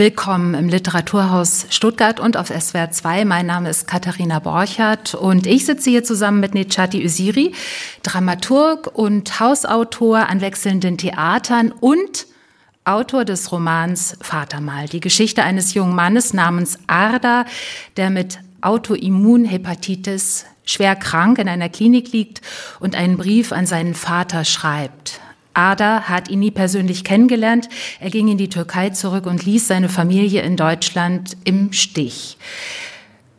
Willkommen im Literaturhaus Stuttgart und auf SWR 2. Mein Name ist Katharina Borchert und ich sitze hier zusammen mit Nechati Usiri, Dramaturg und Hausautor an wechselnden Theatern und Autor des Romans Vatermal, die Geschichte eines jungen Mannes namens Arda, der mit Autoimmunhepatitis schwer krank in einer Klinik liegt und einen Brief an seinen Vater schreibt. Ada hat ihn nie persönlich kennengelernt. Er ging in die Türkei zurück und ließ seine Familie in Deutschland im Stich.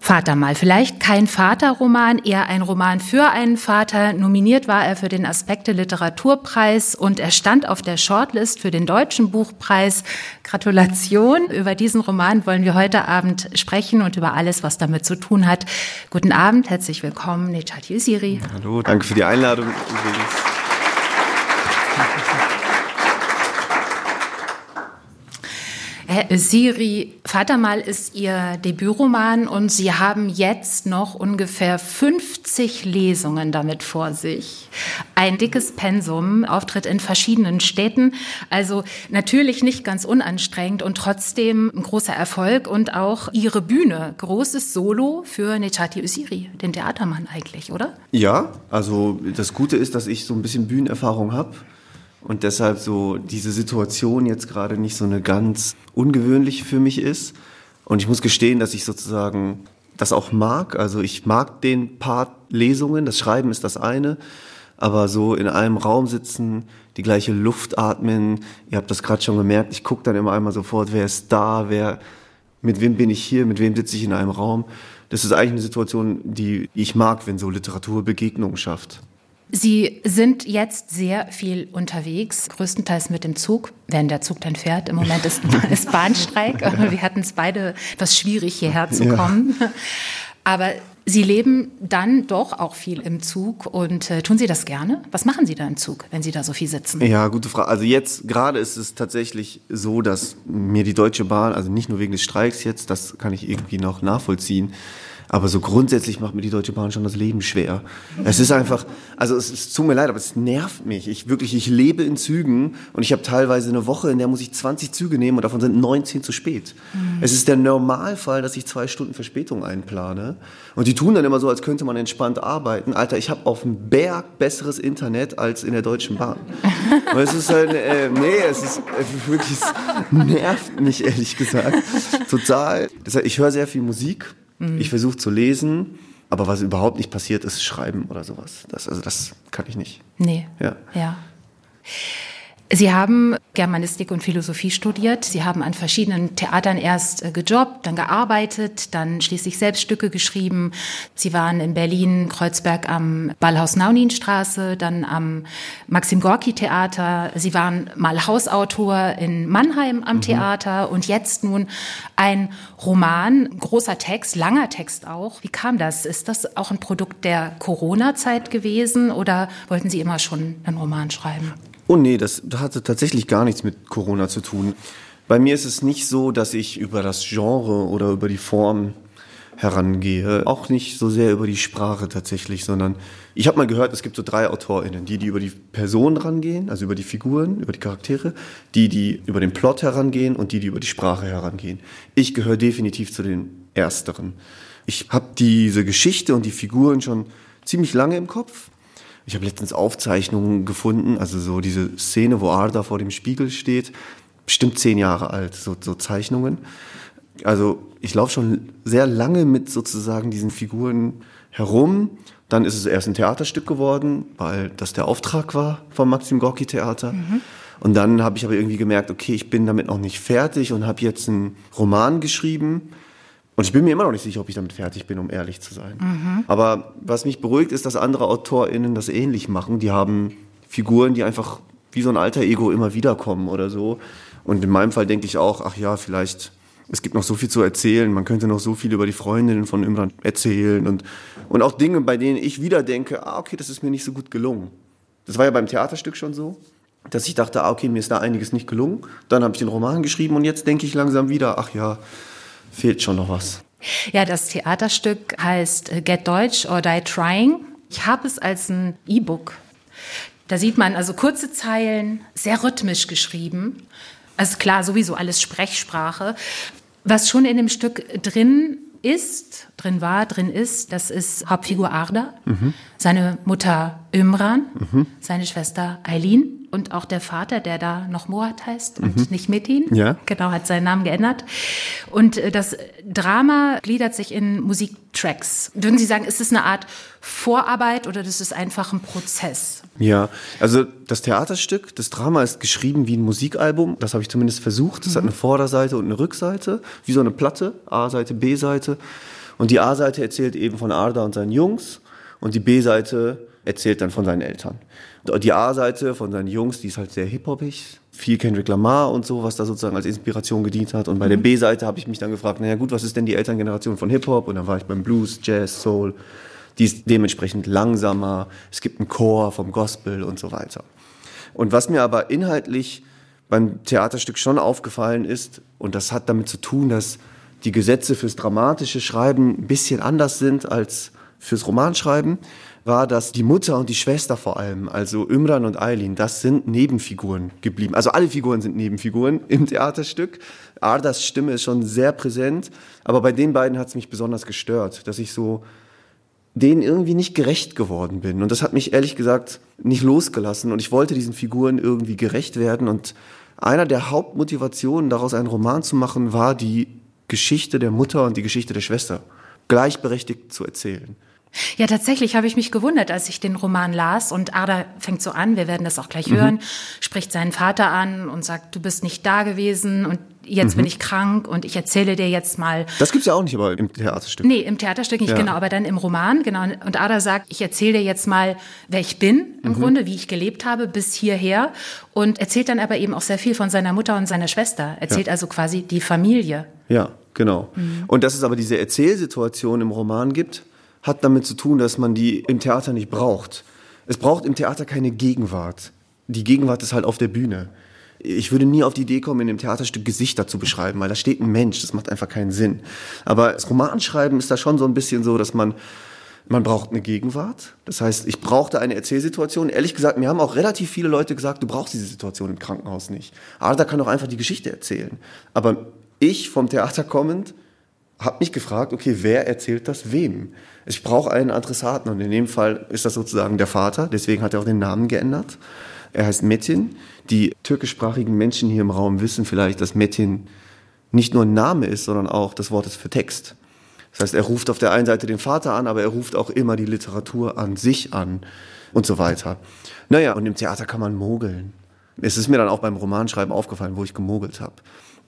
Vater mal, vielleicht kein Vaterroman, eher ein Roman für einen Vater. Nominiert war er für den Aspekte Literaturpreis und er stand auf der Shortlist für den Deutschen Buchpreis. Gratulation. Über diesen Roman wollen wir heute Abend sprechen und über alles, was damit zu tun hat. Guten Abend, herzlich willkommen, Nechat Yusiri. Hallo, danke für die Einladung übrigens. Siri, Vatermal ist Ihr Debütroman und Sie haben jetzt noch ungefähr 50 Lesungen damit vor sich. Ein dickes Pensum, Auftritt in verschiedenen Städten. Also natürlich nicht ganz unanstrengend und trotzdem ein großer Erfolg und auch Ihre Bühne. Großes Solo für Nechati Usiri, den Theatermann eigentlich, oder? Ja, also das Gute ist, dass ich so ein bisschen Bühnenerfahrung habe und deshalb so diese Situation jetzt gerade nicht so eine ganz ungewöhnliche für mich ist. Und ich muss gestehen, dass ich sozusagen das auch mag. Also ich mag den Part Lesungen, das Schreiben ist das eine, aber so in einem Raum sitzen, die gleiche Luft atmen, ihr habt das gerade schon gemerkt, ich gucke dann immer einmal sofort, wer ist da, wer, mit wem bin ich hier, mit wem sitze ich in einem Raum. Das ist eigentlich eine Situation, die ich mag, wenn so Literatur Begegnungen schafft. Sie sind jetzt sehr viel unterwegs, größtenteils mit dem Zug, wenn der Zug dann fährt. Im Moment ist, ist Bahnstreik. Wir hatten es beide etwas schwierig, hierher zu kommen. Ja. Aber Sie leben dann doch auch viel im Zug und äh, tun Sie das gerne? Was machen Sie da im Zug, wenn Sie da so viel sitzen? Ja, gute Frage. Also jetzt gerade ist es tatsächlich so, dass mir die Deutsche Bahn, also nicht nur wegen des Streiks jetzt, das kann ich irgendwie noch nachvollziehen, aber so grundsätzlich macht mir die Deutsche Bahn schon das Leben schwer. Es ist einfach, also es, es tut mir leid, aber es nervt mich. Ich wirklich, ich lebe in Zügen und ich habe teilweise eine Woche, in der muss ich 20 Züge nehmen und davon sind 19 zu spät. Mhm. Es ist der Normalfall, dass ich zwei Stunden Verspätung einplane. Und die tun dann immer so, als könnte man entspannt arbeiten. Alter, ich habe auf dem Berg besseres Internet als in der Deutschen Bahn. Und es ist halt, äh, nee, es ist äh, wirklich, es nervt mich ehrlich gesagt total. Deshalb, ich höre sehr viel Musik Mhm. Ich versuche zu lesen, aber was überhaupt nicht passiert, ist Schreiben oder sowas. Das, also das kann ich nicht. Nee. Ja. ja. Sie haben Germanistik und Philosophie studiert. Sie haben an verschiedenen Theatern erst äh, gejobbt, dann gearbeitet, dann schließlich selbst Stücke geschrieben. Sie waren in Berlin, Kreuzberg am Ballhaus-Nauninstraße, dann am Maxim-Gorki-Theater. Sie waren mal Hausautor in Mannheim am mhm. Theater und jetzt nun ein Roman, großer Text, langer Text auch. Wie kam das? Ist das auch ein Produkt der Corona-Zeit gewesen oder wollten Sie immer schon einen Roman schreiben? Oh nee, das hatte tatsächlich gar nichts mit Corona zu tun. Bei mir ist es nicht so, dass ich über das Genre oder über die Form herangehe. Auch nicht so sehr über die Sprache tatsächlich, sondern ich habe mal gehört, es gibt so drei AutorInnen, die, die über die Person rangehen, also über die Figuren, über die Charaktere, die, die über den Plot herangehen und die, die über die Sprache herangehen. Ich gehöre definitiv zu den Ersteren. Ich habe diese Geschichte und die Figuren schon ziemlich lange im Kopf ich habe letztens Aufzeichnungen gefunden, also so diese Szene, wo Arda vor dem Spiegel steht, bestimmt zehn Jahre alt, so, so Zeichnungen. Also ich laufe schon sehr lange mit sozusagen diesen Figuren herum. Dann ist es erst ein Theaterstück geworden, weil das der Auftrag war vom Maxim Gorki Theater. Mhm. Und dann habe ich aber irgendwie gemerkt, okay, ich bin damit noch nicht fertig und habe jetzt einen Roman geschrieben und ich bin mir immer noch nicht sicher, ob ich damit fertig bin, um ehrlich zu sein. Mhm. Aber was mich beruhigt, ist, dass andere AutorInnen das ähnlich machen. Die haben Figuren, die einfach wie so ein alter Ego immer wiederkommen oder so. Und in meinem Fall denke ich auch, ach ja, vielleicht, es gibt noch so viel zu erzählen. Man könnte noch so viel über die Freundinnen von Imran erzählen und, und auch Dinge, bei denen ich wieder denke, ah, okay, das ist mir nicht so gut gelungen. Das war ja beim Theaterstück schon so, dass ich dachte, ah, okay, mir ist da einiges nicht gelungen. Dann habe ich den Roman geschrieben und jetzt denke ich langsam wieder, ach ja, fehlt schon noch was. Ja, das Theaterstück heißt äh, Get Deutsch or Die Trying. Ich habe es als ein E-Book. Da sieht man also kurze Zeilen, sehr rhythmisch geschrieben. Also klar, sowieso alles Sprechsprache. Was schon in dem Stück drin ist, drin war, drin ist, das ist Hauptfigur Arda, mhm. seine Mutter Imran, mhm. seine Schwester Eileen und auch der Vater, der da noch Moat heißt und mhm. nicht Metin, ja. genau, hat seinen Namen geändert. Und äh, das Drama gliedert sich in Musiktracks. Würden Sie sagen, ist es eine Art Vorarbeit oder das ist einfach ein Prozess? Ja, also das Theaterstück, das Drama ist geschrieben wie ein Musikalbum. Das habe ich zumindest versucht. Es mhm. hat eine Vorderseite und eine Rückseite, wie so eine Platte, A-Seite, B-Seite. Und die A-Seite erzählt eben von Arda und seinen Jungs und die B-Seite erzählt dann von seinen Eltern. Die A-Seite von seinen Jungs, die ist halt sehr hip-hopig, viel Kendrick Lamar und so, was da sozusagen als Inspiration gedient hat. Und bei mhm. der B-Seite habe ich mich dann gefragt, naja gut, was ist denn die Elterngeneration von Hip-Hop? Und dann war ich beim Blues, Jazz, Soul. Die ist dementsprechend langsamer. Es gibt einen Chor vom Gospel und so weiter. Und was mir aber inhaltlich beim Theaterstück schon aufgefallen ist, und das hat damit zu tun, dass die Gesetze fürs dramatische Schreiben ein bisschen anders sind als fürs Romanschreiben war, dass die Mutter und die Schwester vor allem, also Imran und Eileen, das sind Nebenfiguren geblieben. Also alle Figuren sind Nebenfiguren im Theaterstück. Ardas Stimme ist schon sehr präsent, aber bei den beiden hat es mich besonders gestört, dass ich so denen irgendwie nicht gerecht geworden bin. Und das hat mich ehrlich gesagt nicht losgelassen. Und ich wollte diesen Figuren irgendwie gerecht werden. Und einer der Hauptmotivationen, daraus einen Roman zu machen, war die Geschichte der Mutter und die Geschichte der Schwester gleichberechtigt zu erzählen. Ja, tatsächlich habe ich mich gewundert, als ich den Roman las und Ada fängt so an, wir werden das auch gleich mhm. hören, spricht seinen Vater an und sagt, du bist nicht da gewesen und jetzt mhm. bin ich krank und ich erzähle dir jetzt mal. Das gibt's ja auch nicht aber im Theaterstück. Nee, im Theaterstück nicht, ja. genau, aber dann im Roman, genau. Und Ada sagt, ich erzähle dir jetzt mal, wer ich bin, im mhm. Grunde, wie ich gelebt habe bis hierher und erzählt dann aber eben auch sehr viel von seiner Mutter und seiner Schwester. Erzählt ja. also quasi die Familie. Ja, genau. Mhm. Und dass es aber diese Erzählsituation im Roman gibt, hat damit zu tun, dass man die im Theater nicht braucht. Es braucht im Theater keine Gegenwart. Die Gegenwart ist halt auf der Bühne. Ich würde nie auf die Idee kommen, in dem Theaterstück Gesichter zu beschreiben, weil da steht ein Mensch, das macht einfach keinen Sinn. Aber das Romanschreiben ist da schon so ein bisschen so, dass man, man braucht eine Gegenwart. Das heißt, ich brauchte eine Erzählsituation. Ehrlich gesagt, mir haben auch relativ viele Leute gesagt, du brauchst diese Situation im Krankenhaus nicht. Arda kann doch einfach die Geschichte erzählen. Aber ich vom Theater kommend habe mich gefragt, okay, wer erzählt das wem? Ich brauche einen Adressaten und in dem Fall ist das sozusagen der Vater, deswegen hat er auch den Namen geändert. Er heißt Metin. Die türkischsprachigen Menschen hier im Raum wissen vielleicht, dass Metin nicht nur ein Name ist, sondern auch das Wort ist für Text. Das heißt, er ruft auf der einen Seite den Vater an, aber er ruft auch immer die Literatur an sich an und so weiter. Naja, und im Theater kann man mogeln. Es ist mir dann auch beim Romanschreiben aufgefallen, wo ich gemogelt habe.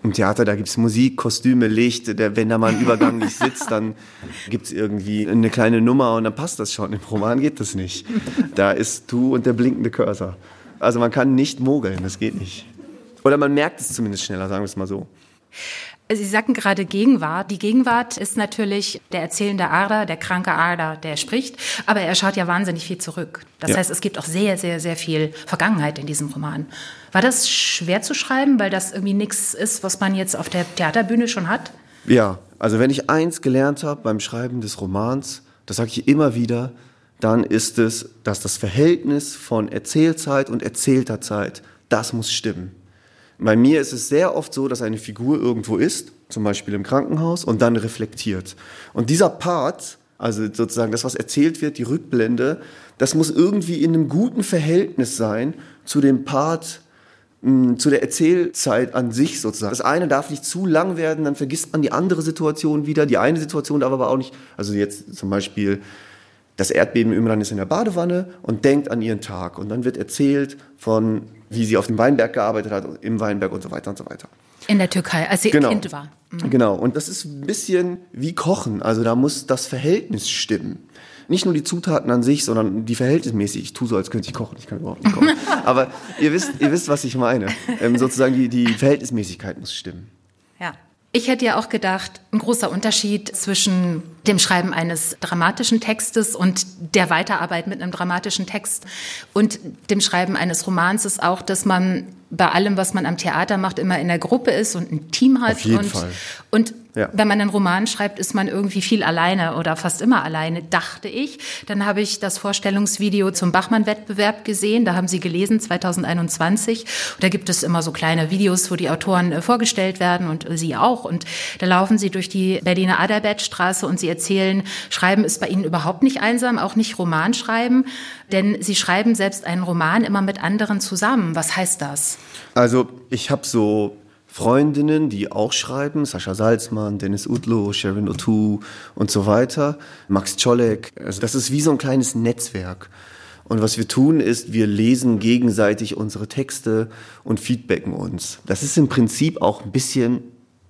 Im Theater, da gibt's Musik, Kostüme, Licht. Der, wenn da mal ein Übergang nicht sitzt, dann gibt's irgendwie eine kleine Nummer und dann passt das schon. Im Roman geht das nicht. Da ist du und der blinkende Cursor. Also man kann nicht mogeln, das geht nicht. Oder man merkt es zumindest schneller, sagen wir es mal so. Sie sagten gerade Gegenwart. Die Gegenwart ist natürlich der erzählende Ader, der kranke Ader, der spricht, aber er schaut ja wahnsinnig viel zurück. Das ja. heißt, es gibt auch sehr, sehr, sehr viel Vergangenheit in diesem Roman. War das schwer zu schreiben, weil das irgendwie nichts ist, was man jetzt auf der Theaterbühne schon hat? Ja, also wenn ich eins gelernt habe beim Schreiben des Romans, das sage ich immer wieder, dann ist es, dass das Verhältnis von Erzählzeit und erzählter Zeit, das muss stimmen. Bei mir ist es sehr oft so, dass eine Figur irgendwo ist, zum Beispiel im Krankenhaus, und dann reflektiert. Und dieser Part, also sozusagen das, was erzählt wird, die Rückblende, das muss irgendwie in einem guten Verhältnis sein zu dem Part, zu der Erzählzeit an sich sozusagen. Das eine darf nicht zu lang werden, dann vergisst man die andere Situation wieder. Die eine Situation darf aber auch nicht, also jetzt zum Beispiel das Erdbeben Imran ist in der Badewanne und denkt an ihren Tag. Und dann wird erzählt von wie sie auf dem Weinberg gearbeitet hat, im Weinberg und so weiter und so weiter. In der Türkei, als sie genau. Kind war. Mhm. Genau, und das ist ein bisschen wie Kochen. Also da muss das Verhältnis stimmen. Nicht nur die Zutaten an sich, sondern die verhältnismäßig. Ich tue so, als könnte ich kochen. Ich kann überhaupt nicht kochen. Aber ihr wisst, ihr wisst, was ich meine. Ähm, sozusagen die, die Verhältnismäßigkeit muss stimmen. Ja. Ich hätte ja auch gedacht, ein großer Unterschied zwischen dem Schreiben eines dramatischen Textes und der Weiterarbeit mit einem dramatischen Text und dem Schreiben eines Romans ist auch, dass man bei allem, was man am Theater macht, immer in der Gruppe ist und ein Team hat. Auf jeden und, Fall. und Ja. Wenn man einen Roman schreibt, ist man irgendwie viel alleine oder fast immer alleine, dachte ich. Dann habe ich das Vorstellungsvideo zum Bachmann-Wettbewerb gesehen. Da haben Sie gelesen, 2021. Und da gibt es immer so kleine Videos, wo die Autoren äh, vorgestellt werden und äh, Sie auch. Und da laufen Sie durch die Berliner Adalbertstraße und Sie erzählen, Schreiben ist bei Ihnen überhaupt nicht einsam, auch nicht Romanschreiben. Denn Sie schreiben selbst einen Roman immer mit anderen zusammen. Was heißt das? Also ich habe so Freundinnen, die auch schreiben, Sascha Salzmann, Dennis Udlo, Sharon O'Toole und so weiter, Max Czolek. Also das ist wie so ein kleines Netzwerk. Und was wir tun ist, wir lesen gegenseitig unsere Texte und feedbacken uns. Das ist im Prinzip auch ein bisschen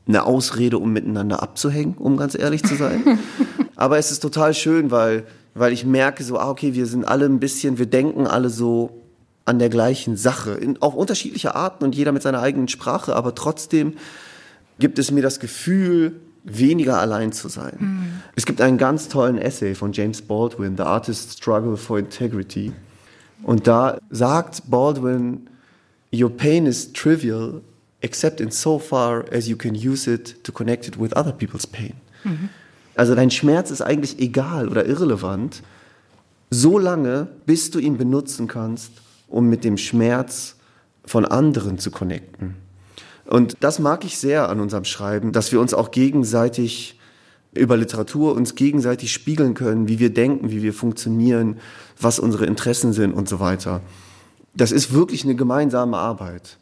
eine Ausrede, um miteinander abzuhängen, um ganz ehrlich zu sein. Aber es ist total schön, weil, weil ich merke so, ah, okay, wir sind alle ein bisschen, wir denken alle so an der gleichen Sache, in, auf unterschiedliche Arten und jeder mit seiner eigenen Sprache, aber trotzdem gibt es mir das Gefühl, weniger allein zu sein. Mhm. Es gibt einen ganz tollen Essay von James Baldwin, The Artist's Struggle for Integrity. Und da sagt Baldwin, Your pain is trivial, except in so far as you can use it to connect it with other people's pain. Mhm. Also dein Schmerz ist eigentlich egal oder irrelevant, so lange, bis du ihn benutzen kannst, um mit dem Schmerz von anderen zu connecten. Und das mag ich sehr an unserem Schreiben, dass wir uns auch gegenseitig über Literatur uns gegenseitig spiegeln können, wie wir denken, wie wir funktionieren, was unsere Interessen sind und so weiter das ist wirklich eine gemeinsame Arbeit.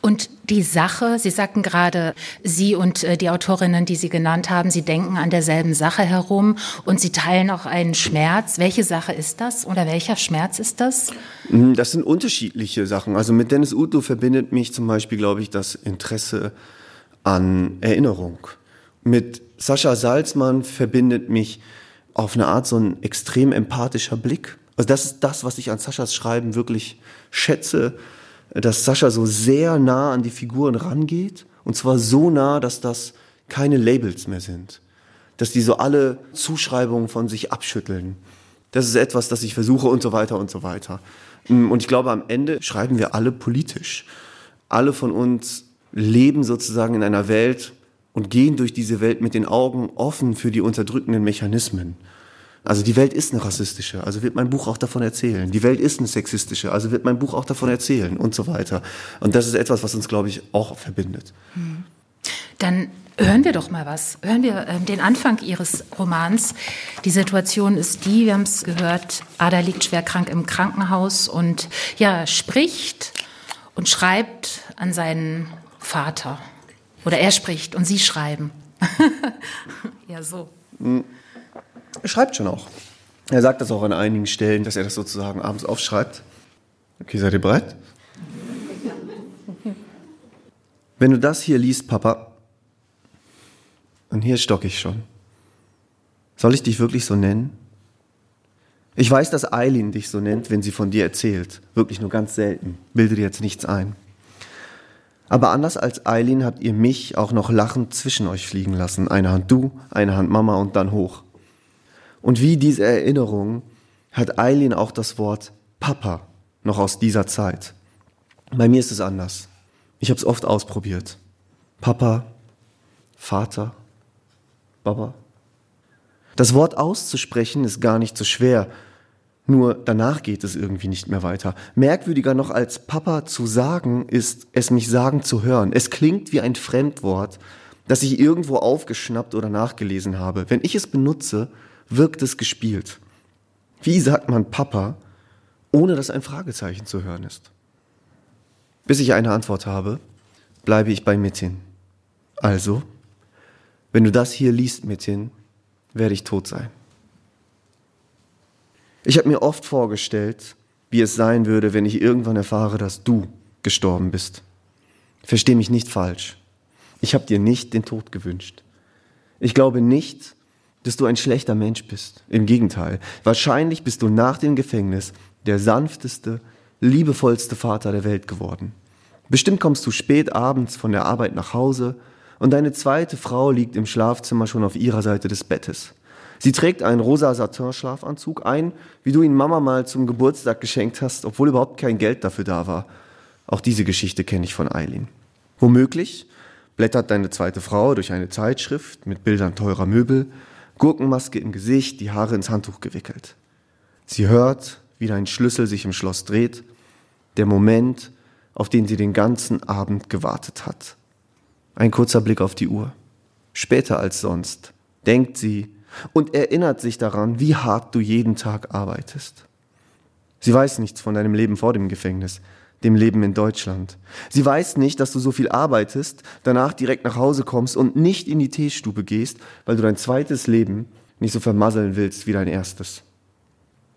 Und die Sache, Sie sagten gerade, Sie und äh, die Autorinnen, die Sie genannt haben, Sie denken an derselben Sache herum und Sie teilen auch einen Schmerz. Welche Sache ist das oder welcher Schmerz ist das? Hm, das sind unterschiedliche Sachen. Also mit Dennis Uto verbindet mich zum Beispiel, glaube ich, das Interesse an Erinnerung. Mit Sascha Salzmann verbindet mich auf eine Art so ein extrem empathischer Blick also das ist das, was ich an Saschas Schreiben wirklich schätze, dass Sascha so sehr nah an die Figuren rangeht und zwar so nah, dass das keine Labels mehr sind, dass die so alle Zuschreibungen von sich abschütteln. Das ist etwas, das ich versuche und so weiter und so weiter. Und ich glaube, am Ende schreiben wir alle politisch. Alle von uns leben sozusagen in einer Welt und gehen durch diese Welt mit den Augen offen für die unterdrückenden Mechanismen. Also die Welt ist eine rassistische, also wird mein Buch auch davon erzählen. Die Welt ist eine sexistische, also wird mein Buch auch davon erzählen und so weiter. Und das ist etwas, was uns, glaube ich, auch verbindet. Hm. Dann hören wir doch mal was. Hören wir äh, den Anfang Ihres Romans. Die Situation ist die, wir haben es gehört, Ada liegt schwer krank im Krankenhaus und ja, spricht und schreibt an seinen Vater. Oder er spricht und Sie schreiben. ja, so. Hm. Er schreibt schon auch. Er sagt das auch an einigen Stellen, dass er das sozusagen abends aufschreibt. Okay, seid ihr bereit? Wenn du das hier liest, Papa, und hier stocke ich schon. Soll ich dich wirklich so nennen? Ich weiß, dass Eileen dich so nennt, wenn sie von dir erzählt. Wirklich nur ganz selten. Bilde dir jetzt nichts ein. Aber anders als Eileen habt ihr mich auch noch lachend zwischen euch fliegen lassen. Eine Hand du, eine Hand Mama und dann hoch. Und wie diese Erinnerung hat Eileen auch das Wort Papa noch aus dieser Zeit. Bei mir ist es anders. Ich habe es oft ausprobiert. Papa, Vater, Baba. Das Wort auszusprechen ist gar nicht so schwer, nur danach geht es irgendwie nicht mehr weiter. Merkwürdiger noch als Papa zu sagen, ist es mich sagen zu hören. Es klingt wie ein Fremdwort, das ich irgendwo aufgeschnappt oder nachgelesen habe. Wenn ich es benutze, wirkt es gespielt. Wie sagt man Papa, ohne dass ein Fragezeichen zu hören ist? Bis ich eine Antwort habe, bleibe ich bei Metin. Also, wenn du das hier liest, Metin, werde ich tot sein. Ich habe mir oft vorgestellt, wie es sein würde, wenn ich irgendwann erfahre, dass du gestorben bist. Versteh mich nicht falsch. Ich habe dir nicht den Tod gewünscht. Ich glaube nicht, dass du ein schlechter Mensch bist. Im Gegenteil, wahrscheinlich bist du nach dem Gefängnis der sanfteste, liebevollste Vater der Welt geworden. Bestimmt kommst du spät abends von der Arbeit nach Hause und deine zweite Frau liegt im Schlafzimmer schon auf ihrer Seite des Bettes. Sie trägt einen rosa Satin-Schlafanzug ein, wie du ihn Mama mal zum Geburtstag geschenkt hast, obwohl überhaupt kein Geld dafür da war. Auch diese Geschichte kenne ich von Eileen. Womöglich blättert deine zweite Frau durch eine Zeitschrift mit Bildern teurer Möbel, Gurkenmaske im Gesicht, die Haare ins Handtuch gewickelt. Sie hört, wie dein Schlüssel sich im Schloss dreht, der Moment, auf den sie den ganzen Abend gewartet hat. Ein kurzer Blick auf die Uhr. Später als sonst denkt sie und erinnert sich daran, wie hart du jeden Tag arbeitest. Sie weiß nichts von deinem Leben vor dem Gefängnis, dem Leben in Deutschland. Sie weiß nicht, dass du so viel arbeitest, danach direkt nach Hause kommst und nicht in die Teestube gehst, weil du dein zweites Leben nicht so vermasseln willst wie dein erstes.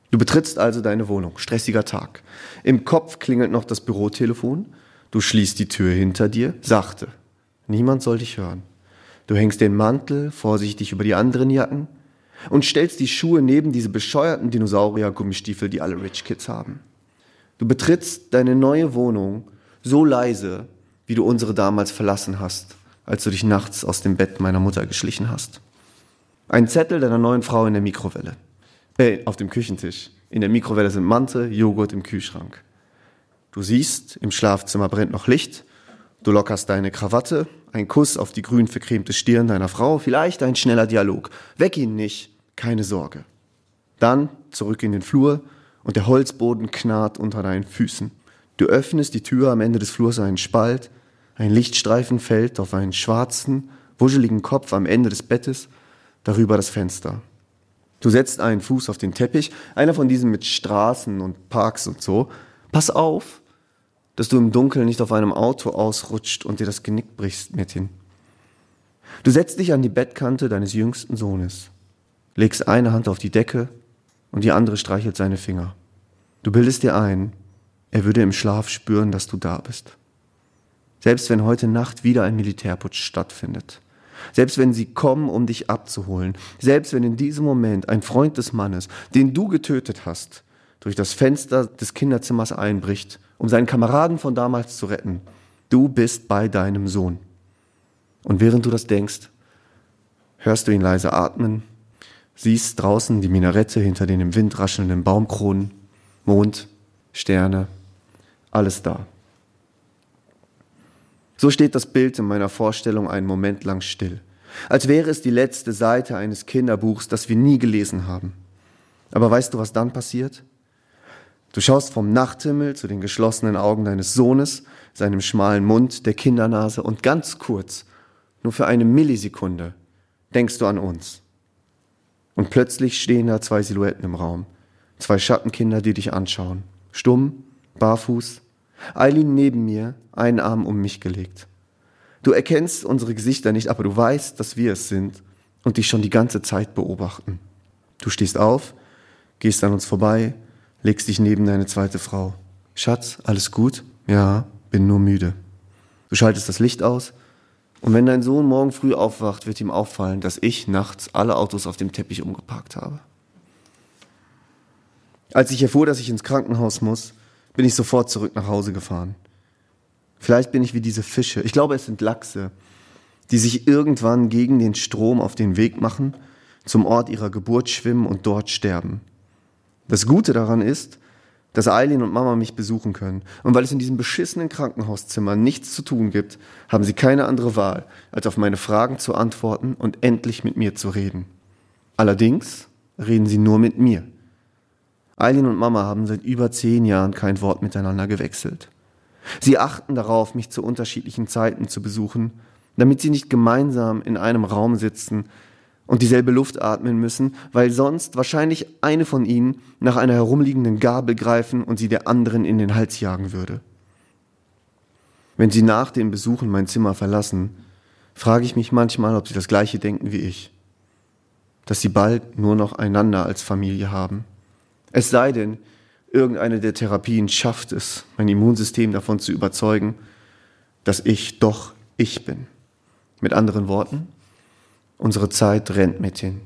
Du betrittst also deine Wohnung, stressiger Tag. Im Kopf klingelt noch das Bürotelefon, du schließt die Tür hinter dir, sachte. Niemand soll dich hören. Du hängst den Mantel vorsichtig über die anderen Jacken und stellst die Schuhe neben diese bescheuerten Dinosaurier-Gummistiefel, die alle Rich Kids haben. Du betrittst deine neue Wohnung so leise, wie du unsere damals verlassen hast, als du dich nachts aus dem Bett meiner Mutter geschlichen hast. Ein Zettel deiner neuen Frau in der Mikrowelle. Äh, auf dem Küchentisch. In der Mikrowelle sind Mante, Joghurt im Kühlschrank. Du siehst, im Schlafzimmer brennt noch Licht. Du lockerst deine Krawatte, ein Kuss auf die grün vercremte Stirn deiner Frau, vielleicht ein schneller Dialog. Weck ihn nicht, keine Sorge. Dann zurück in den Flur, und der Holzboden knarrt unter deinen Füßen. Du öffnest die Tür am Ende des Flurs einen Spalt, ein Lichtstreifen fällt auf einen schwarzen, wuscheligen Kopf am Ende des Bettes, darüber das Fenster. Du setzt einen Fuß auf den Teppich, einer von diesen mit Straßen und Parks und so. Pass auf, dass du im Dunkeln nicht auf einem Auto ausrutscht und dir das Genick brichst, Mädchen. Du setzt dich an die Bettkante deines jüngsten Sohnes, legst eine Hand auf die Decke und die andere streichelt seine Finger. Du bildest dir ein, er würde im Schlaf spüren, dass du da bist. Selbst wenn heute Nacht wieder ein Militärputsch stattfindet. Selbst wenn sie kommen, um dich abzuholen. Selbst wenn in diesem Moment ein Freund des Mannes, den du getötet hast, durch das Fenster des Kinderzimmers einbricht, um seinen Kameraden von damals zu retten. Du bist bei deinem Sohn. Und während du das denkst, hörst du ihn leise atmen siehst draußen die Minarette hinter den im Wind raschelnden Baumkronen, Mond, Sterne, alles da. So steht das Bild in meiner Vorstellung einen Moment lang still, als wäre es die letzte Seite eines Kinderbuchs, das wir nie gelesen haben. Aber weißt du, was dann passiert? Du schaust vom Nachthimmel zu den geschlossenen Augen deines Sohnes, seinem schmalen Mund, der Kindernase und ganz kurz, nur für eine Millisekunde, denkst du an uns. Und plötzlich stehen da zwei Silhouetten im Raum. Zwei Schattenkinder, die dich anschauen. Stumm, barfuß. Eileen neben mir, einen Arm um mich gelegt. Du erkennst unsere Gesichter nicht, aber du weißt, dass wir es sind und dich schon die ganze Zeit beobachten. Du stehst auf, gehst an uns vorbei, legst dich neben deine zweite Frau. Schatz, alles gut? Ja, bin nur müde. Du schaltest das Licht aus, und wenn dein Sohn morgen früh aufwacht, wird ihm auffallen, dass ich nachts alle Autos auf dem Teppich umgeparkt habe. Als ich erfuhr, dass ich ins Krankenhaus muss, bin ich sofort zurück nach Hause gefahren. Vielleicht bin ich wie diese Fische, ich glaube es sind Lachse, die sich irgendwann gegen den Strom auf den Weg machen, zum Ort ihrer Geburt schwimmen und dort sterben. Das Gute daran ist, dass Eileen und Mama mich besuchen können. Und weil es in diesem beschissenen Krankenhauszimmer nichts zu tun gibt, haben sie keine andere Wahl, als auf meine Fragen zu antworten und endlich mit mir zu reden. Allerdings reden sie nur mit mir. Eileen und Mama haben seit über zehn Jahren kein Wort miteinander gewechselt. Sie achten darauf, mich zu unterschiedlichen Zeiten zu besuchen, damit sie nicht gemeinsam in einem Raum sitzen und dieselbe Luft atmen müssen, weil sonst wahrscheinlich eine von ihnen nach einer herumliegenden Gabel greifen und sie der anderen in den Hals jagen würde. Wenn sie nach den Besuchen mein Zimmer verlassen, frage ich mich manchmal, ob sie das gleiche denken wie ich, dass sie bald nur noch einander als Familie haben. Es sei denn, irgendeine der Therapien schafft es, mein Immunsystem davon zu überzeugen, dass ich doch ich bin. Mit anderen Worten, Unsere Zeit rennt mit hin.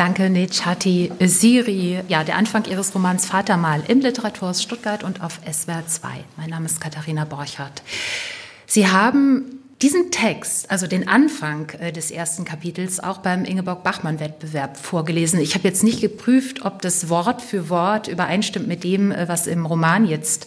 Danke, Nechati Siri. Ja, der Anfang Ihres Romans Vatermal im Literaturhaus Stuttgart und auf SWR 2. Mein Name ist Katharina Borchardt. Sie haben diesen Text, also den Anfang äh, des ersten Kapitels, auch beim Ingeborg-Bachmann-Wettbewerb vorgelesen. Ich habe jetzt nicht geprüft, ob das Wort für Wort übereinstimmt mit dem, äh, was im Roman jetzt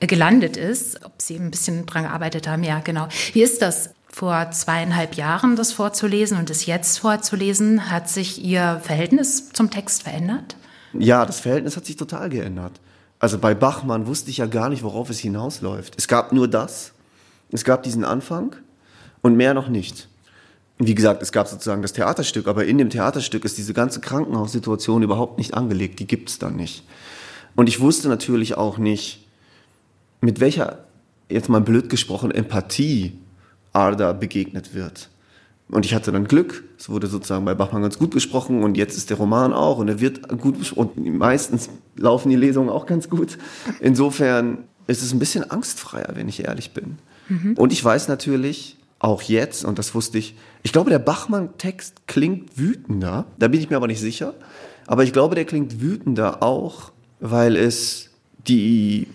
äh, gelandet ist, ob Sie ein bisschen dran gearbeitet haben. Ja, genau. Wie ist das? Vor zweieinhalb Jahren das vorzulesen und es jetzt vorzulesen, hat sich Ihr Verhältnis zum Text verändert? Ja, das Verhältnis hat sich total geändert. Also bei Bachmann wusste ich ja gar nicht, worauf es hinausläuft. Es gab nur das es gab diesen Anfang und mehr noch nicht. Wie gesagt, es gab sozusagen das Theaterstück, aber in dem Theaterstück ist diese ganze Krankenhaussituation überhaupt nicht angelegt. Die gibt es dann nicht. Und ich wusste natürlich auch nicht, mit welcher, jetzt mal blöd gesprochen, Empathie Arda begegnet wird. Und ich hatte dann Glück. Es wurde sozusagen bei Bachmann ganz gut besprochen und jetzt ist der Roman auch und er wird gut besprochen. Und meistens laufen die Lesungen auch ganz gut. Insofern ist es ein bisschen angstfreier, wenn ich ehrlich bin. Mhm. Und ich weiß natürlich, auch jetzt, und das wusste ich, ich glaube, der Bachmann-Text klingt wütender, da bin ich mir aber nicht sicher, aber ich glaube, der klingt wütender auch, weil es die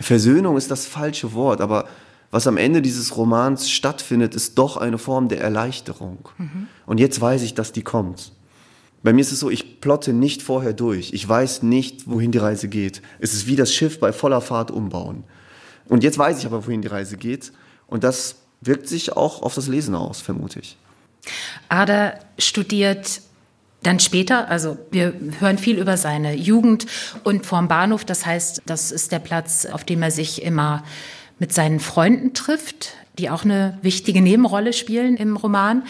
Versöhnung ist das falsche Wort, aber was am Ende dieses Romans stattfindet, ist doch eine Form der Erleichterung. Mhm. Und jetzt weiß ich, dass die kommt. Bei mir ist es so, ich plotte nicht vorher durch. Ich weiß nicht, wohin die Reise geht. Es ist wie das Schiff bei voller Fahrt umbauen. Und jetzt weiß ich aber, wohin die Reise geht. Und das wirkt sich auch auf das Lesen aus, vermute ich. Ada studiert dann später, also wir hören viel über seine Jugend und vorm Bahnhof, das heißt, das ist der Platz, auf dem er sich immer mit seinen Freunden trifft, die auch eine wichtige Nebenrolle spielen im Roman.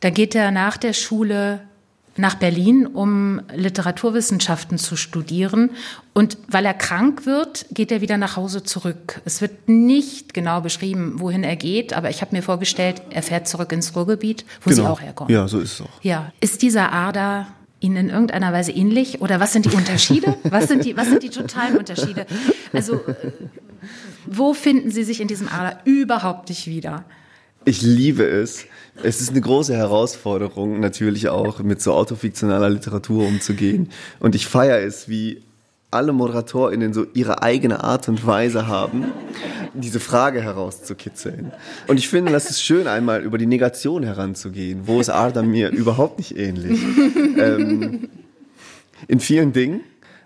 Da geht er nach der Schule nach Berlin, um Literaturwissenschaften zu studieren. Und weil er krank wird, geht er wieder nach Hause zurück. Es wird nicht genau beschrieben, wohin er geht, aber ich habe mir vorgestellt, er fährt zurück ins Ruhrgebiet, wo genau. Sie auch herkommen. Ja, so ist es auch. Ja. Ist dieser Ader Ihnen in irgendeiner Weise ähnlich? Oder was sind die Unterschiede? was, sind die, was sind die totalen Unterschiede? Also, äh, wo finden Sie sich in diesem Ader überhaupt nicht wieder? Ich liebe es. Es ist eine große Herausforderung, natürlich auch mit so autofiktionaler Literatur umzugehen. Und ich feiere es, wie alle ModeratorInnen so ihre eigene Art und Weise haben, diese Frage herauszukitzeln. Und ich finde, das ist schön, einmal über die Negation heranzugehen. Wo ist Adam mir überhaupt nicht ähnlich? ähm, in vielen Dingen.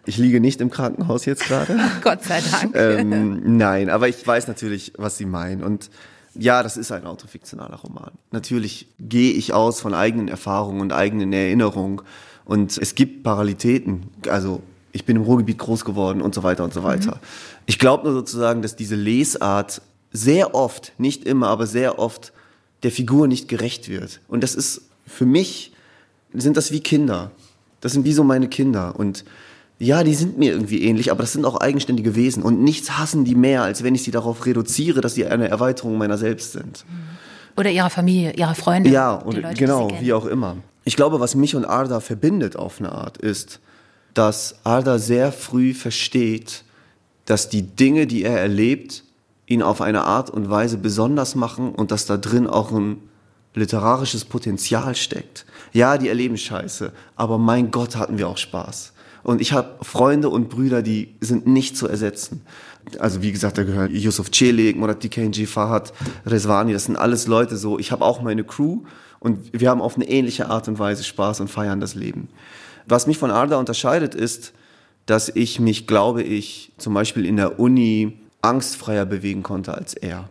Ich liege nicht im Krankenhaus jetzt gerade. Gott sei Dank. Ähm, nein, aber ich weiß natürlich, was Sie meinen. Und ja, das ist ein autofiktionaler Roman. Natürlich gehe ich aus von eigenen Erfahrungen und eigenen Erinnerungen. Und es gibt Paralitäten. Also ich bin im Ruhrgebiet groß geworden und so weiter und so weiter. Mhm. Ich glaube nur sozusagen, dass diese Lesart sehr oft, nicht immer, aber sehr oft der Figur nicht gerecht wird. Und das ist für mich, sind das wie Kinder. Das sind wie so meine Kinder. Und ja, die sind mir irgendwie ähnlich, aber das sind auch eigenständige Wesen und nichts hassen die mehr, als wenn ich sie darauf reduziere, dass sie eine Erweiterung meiner selbst sind. Oder ihrer Familie, ihrer Freunde. Ja, und Leute, genau, wie auch immer. Ich glaube, was mich und Arda verbindet auf eine Art ist, dass Arda sehr früh versteht, dass die Dinge, die er erlebt, ihn auf eine Art und Weise besonders machen und dass da drin auch ein literarisches Potenzial steckt. Ja, die erleben Scheiße, aber mein Gott hatten wir auch Spaß. Und ich habe Freunde und Brüder, die sind nicht zu ersetzen. Also wie gesagt, da gehört Yusuf Celik, Murat Dikenji, Fahad Rezvani, das sind alles Leute so. Ich habe auch meine Crew und wir haben auf eine ähnliche Art und Weise Spaß und feiern das Leben. Was mich von Arda unterscheidet, ist, dass ich mich, glaube ich, zum Beispiel in der Uni angstfreier bewegen konnte als er.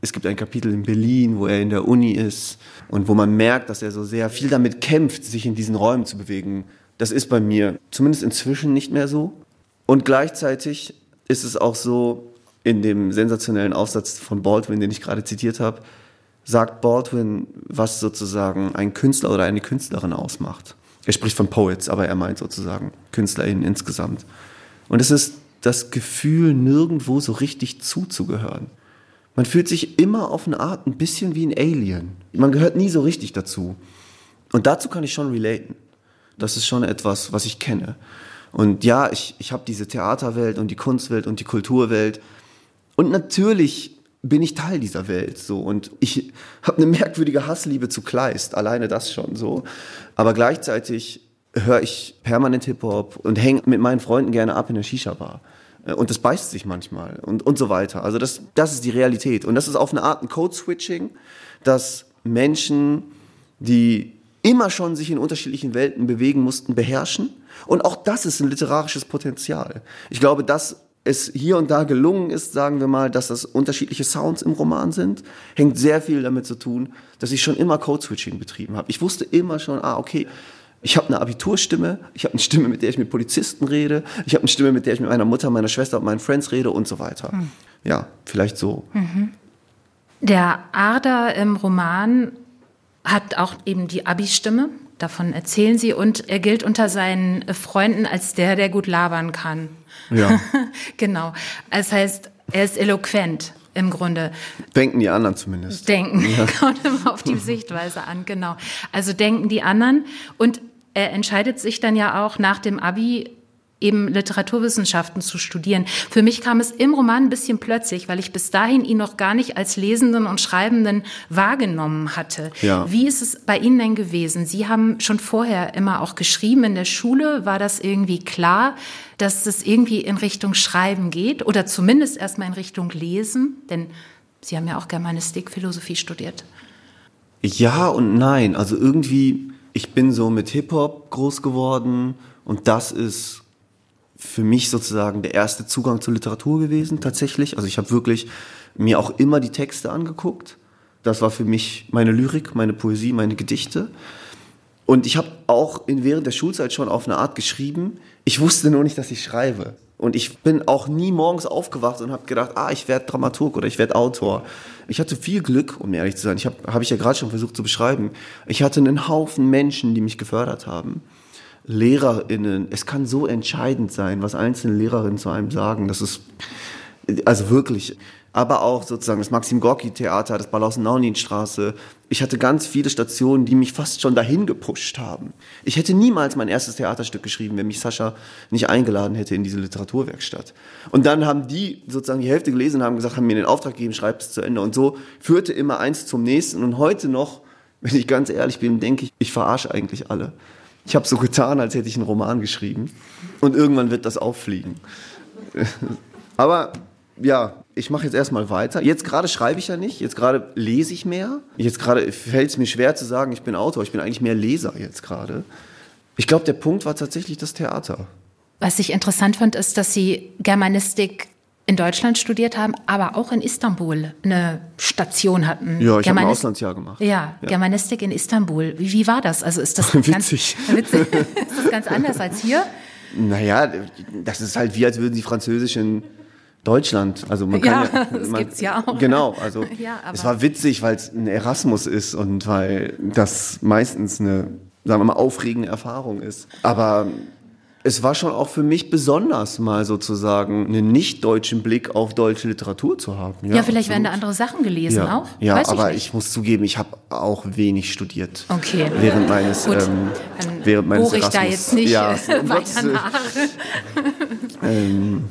Es gibt ein Kapitel in Berlin, wo er in der Uni ist und wo man merkt, dass er so sehr viel damit kämpft, sich in diesen Räumen zu bewegen. Das ist bei mir zumindest inzwischen nicht mehr so. Und gleichzeitig ist es auch so, in dem sensationellen Aufsatz von Baldwin, den ich gerade zitiert habe, sagt Baldwin, was sozusagen ein Künstler oder eine Künstlerin ausmacht. Er spricht von Poets, aber er meint sozusagen KünstlerInnen insgesamt. Und es ist das Gefühl, nirgendwo so richtig zuzugehören. Man fühlt sich immer auf eine Art ein bisschen wie ein Alien. Man gehört nie so richtig dazu. Und dazu kann ich schon relaten. Das ist schon etwas, was ich kenne. Und ja, ich, ich habe diese Theaterwelt und die Kunstwelt und die Kulturwelt. Und natürlich bin ich Teil dieser Welt so und ich habe eine merkwürdige Hassliebe zu Kleist, alleine das schon so. Aber gleichzeitig höre ich permanent Hip-Hop und hänge mit meinen Freunden gerne ab in der Shisha-Bar. Äh, und das beißt sich manchmal und, und so weiter. Also das, das ist die Realität. Und das ist auf eine Art ein Code-Switching, dass Menschen, die immer schon sich in unterschiedlichen Welten bewegen mussten, beherrschen. Und auch das ist ein literarisches Potenzial. Ich glaube, dass es hier und da gelungen ist, sagen wir mal, dass das unterschiedliche Sounds im Roman sind, hängt sehr viel damit zu tun, dass ich schon immer Code-Switching betrieben habe. Ich wusste immer schon, ah, okay, ich habe eine Abiturstimme, ich habe eine Stimme, mit der ich mit Polizisten rede, ich habe eine Stimme, mit der ich mit meiner Mutter, meiner Schwester und meinen Friends rede und so weiter. Hm. Ja, vielleicht so. Mhm. Der Ader im Roman hat auch eben die Abi-Stimme, davon erzählen Sie, und er gilt unter seinen Freunden als der, der gut labern kann. Ja. genau. Das heißt, er ist eloquent im Grunde. Denken die anderen zumindest. Denken, ja. kommt immer auf die Sichtweise an, genau. Also denken die anderen und er entscheidet sich dann ja auch nach dem Abi eben Literaturwissenschaften zu studieren. Für mich kam es im Roman ein bisschen plötzlich, weil ich bis dahin ihn noch gar nicht als Lesenden und Schreibenden wahrgenommen hatte. Ja. Wie ist es bei Ihnen denn gewesen? Sie haben schon vorher immer auch geschrieben in der Schule. War das irgendwie klar, dass es irgendwie in Richtung Schreiben geht oder zumindest erstmal in Richtung Lesen? Denn Sie haben ja auch Germanistik, Philosophie studiert. Ja und nein. Also irgendwie, ich bin so mit Hip-Hop groß geworden und das ist für mich sozusagen der erste Zugang zur Literatur gewesen, tatsächlich. Also ich habe wirklich mir auch immer die Texte angeguckt. Das war für mich meine Lyrik, meine Poesie, meine Gedichte. Und ich habe auch in, während der Schulzeit schon auf eine Art geschrieben. Ich wusste nur nicht, dass ich schreibe. Und ich bin auch nie morgens aufgewacht und habe gedacht, ah, ich werde Dramaturg oder ich werde Autor. Ich hatte viel Glück, um ehrlich zu sein. Ich habe hab ich ja gerade schon versucht zu beschreiben. Ich hatte einen Haufen Menschen, die mich gefördert haben. LehrerInnen, es kann so entscheidend sein, was einzelne Lehrerinnen zu einem sagen. Das ist, also wirklich. Aber auch sozusagen das Maxim Gorki Theater, das Balausen-Naunin-Straße. Ich hatte ganz viele Stationen, die mich fast schon dahin gepusht haben. Ich hätte niemals mein erstes Theaterstück geschrieben, wenn mich Sascha nicht eingeladen hätte in diese Literaturwerkstatt. Und dann haben die sozusagen die Hälfte gelesen haben gesagt, haben mir den Auftrag gegeben, schreibt es zu Ende. Und so führte immer eins zum nächsten. Und heute noch, wenn ich ganz ehrlich bin, denke ich, ich verarsche eigentlich alle. Ich habe so getan, als hätte ich einen Roman geschrieben. Und irgendwann wird das auffliegen. Aber ja, ich mache jetzt erstmal weiter. Jetzt gerade schreibe ich ja nicht, jetzt gerade lese ich mehr. Jetzt gerade fällt es mir schwer zu sagen, ich bin Autor. Ich bin eigentlich mehr Leser jetzt gerade. Ich glaube, der Punkt war tatsächlich das Theater. Was ich interessant fand, ist, dass Sie Germanistik in Deutschland studiert haben, aber auch in Istanbul eine Station hatten. Ja, ich habe ein Auslandsjahr gemacht. Ja, ja, Germanistik in Istanbul. Wie, wie, war das? Also ist das witzig. Ganz, witzig. ist das ganz anders als hier? Naja, das ist halt wie, als würden sie Französisch in Deutschland. Also man kann ja, ja das man, gibt's ja auch. Genau, also ja, es war witzig, weil es ein Erasmus ist und weil das meistens eine, sagen wir mal, aufregende Erfahrung ist. Aber es war schon auch für mich besonders, mal sozusagen einen nicht-deutschen Blick auf deutsche Literatur zu haben. Ja, ja vielleicht absolut. werden da andere Sachen gelesen ja. auch. Ja, Weiß aber ich, ich, muss zugeben, ich habe auch wenig studiert. Okay. Während meines, Gut. Ähm, während meines ich da jetzt nicht ja, weiter nach. ähm,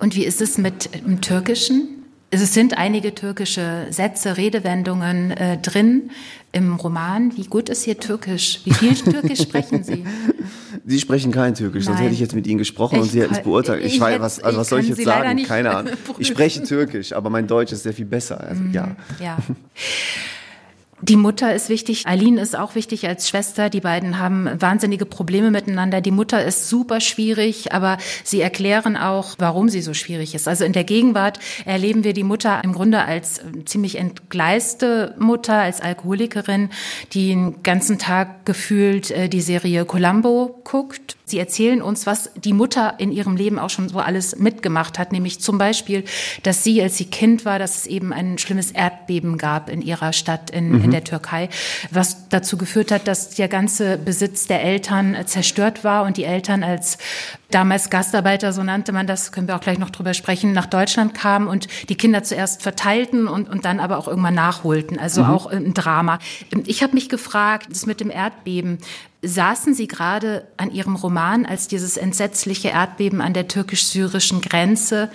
Und wie ist es mit dem Türkischen? Es sind einige türkische Sätze, Redewendungen äh, drin im Roman. Wie gut ist hier Türkisch? Wie viel Türkisch sprechen Sie? Sie sprechen kein Türkisch, Nein. sonst hätte ich jetzt mit Ihnen gesprochen ich, und Sie hätten es beurteilt. Ich, ich weiß, was, also was soll ich jetzt Sie sagen? Keine Ahnung. Ich spreche Türkisch, aber mein Deutsch ist sehr viel besser. Also, mm, ja. ja. Die Mutter ist wichtig, Eileen ist auch wichtig als Schwester. Die beiden haben wahnsinnige Probleme miteinander. Die Mutter ist super schwierig, aber sie erklären auch, warum sie so schwierig ist. Also in der Gegenwart erleben wir die Mutter im Grunde als äh, ziemlich entgleiste Mutter, als Alkoholikerin, die den ganzen Tag gefühlt äh, die Serie Columbo guckt. Sie erzählen uns, was die Mutter in ihrem Leben auch schon so alles mitgemacht hat, nämlich zum Beispiel, dass sie, als sie Kind war, dass es eben ein schlimmes Erdbeben gab in ihrer Stadt in, mhm. In der Türkei, was dazu geführt hat, dass der ganze Besitz der Eltern zerstört war und die Eltern als damals Gastarbeiter, so nannte man das, können wir auch gleich noch drüber sprechen, nach Deutschland kamen und die Kinder zuerst verteilten und, und dann aber auch irgendwann nachholten. Also mhm. auch ein Drama. Ich habe mich gefragt, das mit dem Erdbeben, saßen Sie gerade an Ihrem Roman, als dieses entsetzliche Erdbeben an der türkisch-syrischen Grenze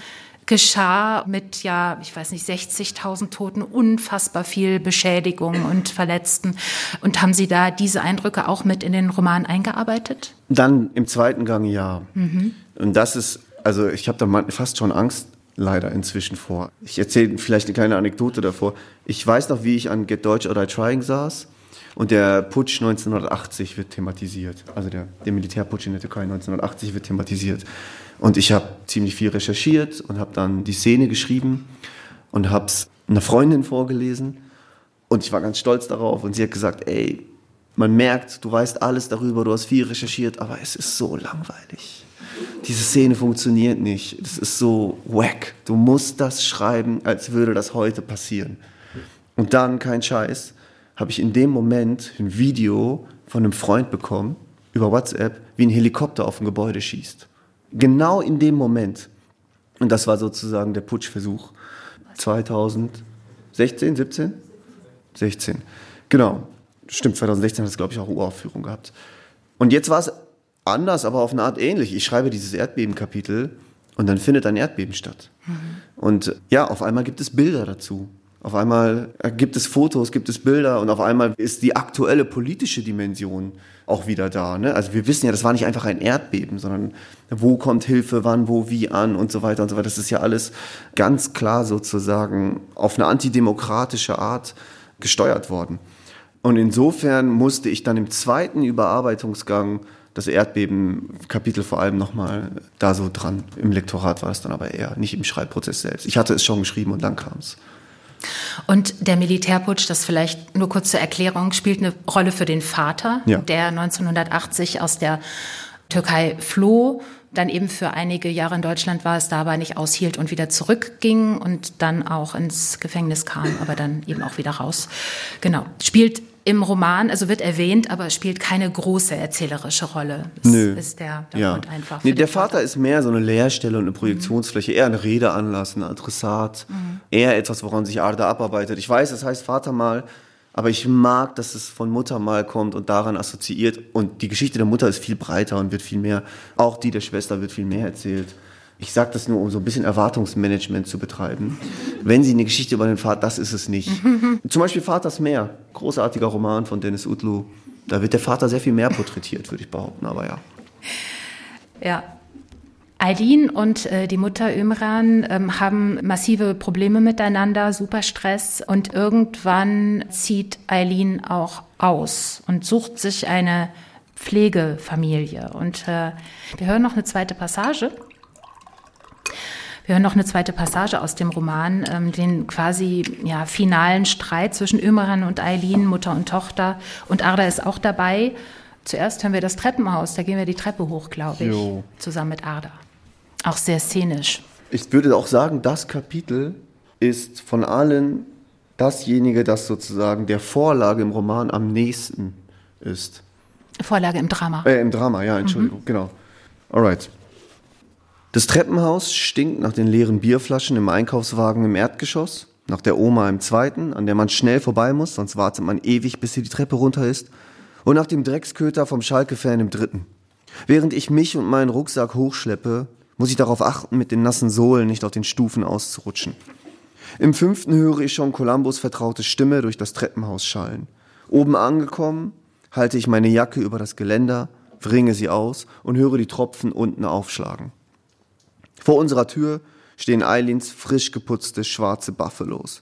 geschah mit, ja, ich weiß nicht, 60.000 Toten, unfassbar viel Beschädigung und Verletzten. Und haben Sie da diese Eindrücke auch mit in den Roman eingearbeitet? Dann im zweiten Gang ja. Mhm. Und das ist Also ich habe da fast schon Angst leider inzwischen vor. Ich erzähle vielleicht eine kleine Anekdote davor. Ich weiß noch, wie ich an Get Deutsch or Die Trying saß und der Putsch 1980 wird thematisiert. Also der, der Militärputsch in der Türkei 1980 wird thematisiert. Und ich habe ziemlich viel recherchiert und habe dann die Szene geschrieben und habe es einer Freundin vorgelesen. Und ich war ganz stolz darauf. Und sie hat gesagt, ey, man merkt, du weißt alles darüber, du hast viel recherchiert, aber es ist so langweilig. Diese Szene funktioniert nicht. Es ist so wack. Du musst das schreiben, als würde das heute passieren. Und dann, kein Scheiß, habe ich in dem Moment ein Video von einem Freund bekommen, über WhatsApp, wie ein Helikopter auf ein Gebäude schießt. Genau in dem Moment. Und das war sozusagen der Putschversuch. 2016, 17? 16. Genau. Stimmt, 2016 hat es, glaube ich, auch Uraufführung gehabt. Und jetzt war es anders, aber auf eine Art ähnlich. Ich schreibe dieses Erdbebenkapitel und dann findet ein Erdbeben statt. Mhm. Und ja, auf einmal gibt es Bilder dazu. Auf einmal gibt es Fotos, gibt es Bilder und auf einmal ist die aktuelle politische Dimension auch wieder da. Ne? Also wir wissen ja, das war nicht einfach ein Erdbeben, sondern wo kommt Hilfe, wann, wo, wie an und so weiter und so weiter. Das ist ja alles ganz klar sozusagen auf eine antidemokratische Art gesteuert worden. Und insofern musste ich dann im zweiten Überarbeitungsgang das Erdbeben-Kapitel vor allem nochmal da so dran. Im Lektorat war es dann aber eher, nicht im Schreibprozess selbst. Ich hatte es schon geschrieben und dann kam es. Und der Militärputsch, das vielleicht nur kurz zur Erklärung, spielt eine Rolle für den Vater, ja. der 1980 aus der Türkei floh, dann eben für einige Jahre in Deutschland war, es dabei nicht aushielt und wieder zurückging und dann auch ins Gefängnis kam, aber dann eben auch wieder raus. Genau. Spielt im Roman, also wird erwähnt, aber spielt keine große erzählerische Rolle. Das Nö. ist der, der ja. Grund einfach. Nee, der Vater, Vater ist mehr so eine Leerstelle und eine Projektionsfläche, mhm. eher ein Redeanlass, ein Adressat, mhm. eher etwas, woran sich Arda abarbeitet. Ich weiß, es heißt Vater mal, aber ich mag, dass es von Mutter mal kommt und daran assoziiert. Und die Geschichte der Mutter ist viel breiter und wird viel mehr, auch die der Schwester wird viel mehr erzählt. Ich sage das nur, um so ein bisschen Erwartungsmanagement zu betreiben. Wenn Sie eine Geschichte über den Vater, das ist es nicht. Zum Beispiel Vaters Meer, großartiger Roman von Dennis Utlu. Da wird der Vater sehr viel mehr porträtiert, würde ich behaupten, aber ja. Ja. Eileen und äh, die Mutter Ömran ähm, haben massive Probleme miteinander, super Stress und irgendwann zieht Eileen auch aus und sucht sich eine Pflegefamilie. Und äh, wir hören noch eine zweite Passage. Wir hören noch eine zweite Passage aus dem Roman, ähm, den quasi ja, finalen Streit zwischen Ömeran und Eileen, Mutter und Tochter. Und Arda ist auch dabei. Zuerst hören wir das Treppenhaus, da gehen wir die Treppe hoch, glaube ich, jo. zusammen mit Arda. Auch sehr szenisch. Ich würde auch sagen, das Kapitel ist von allen dasjenige, das sozusagen der Vorlage im Roman am nächsten ist. Vorlage im Drama. Äh, im Drama, ja, Entschuldigung, mhm. genau. Alright. Das Treppenhaus stinkt nach den leeren Bierflaschen im Einkaufswagen im Erdgeschoss, nach der Oma im zweiten, an der man schnell vorbei muss, sonst wartet man ewig, bis sie die Treppe runter ist, und nach dem Drecksköter vom Schalke-Fan im dritten. Während ich mich und meinen Rucksack hochschleppe, muss ich darauf achten, mit den nassen Sohlen nicht auf den Stufen auszurutschen. Im fünften höre ich schon Columbus vertraute Stimme durch das Treppenhaus schallen. Oben angekommen, halte ich meine Jacke über das Geländer, wringe sie aus und höre die Tropfen unten aufschlagen. Vor unserer Tür stehen Eileens frisch geputzte schwarze Buffalos.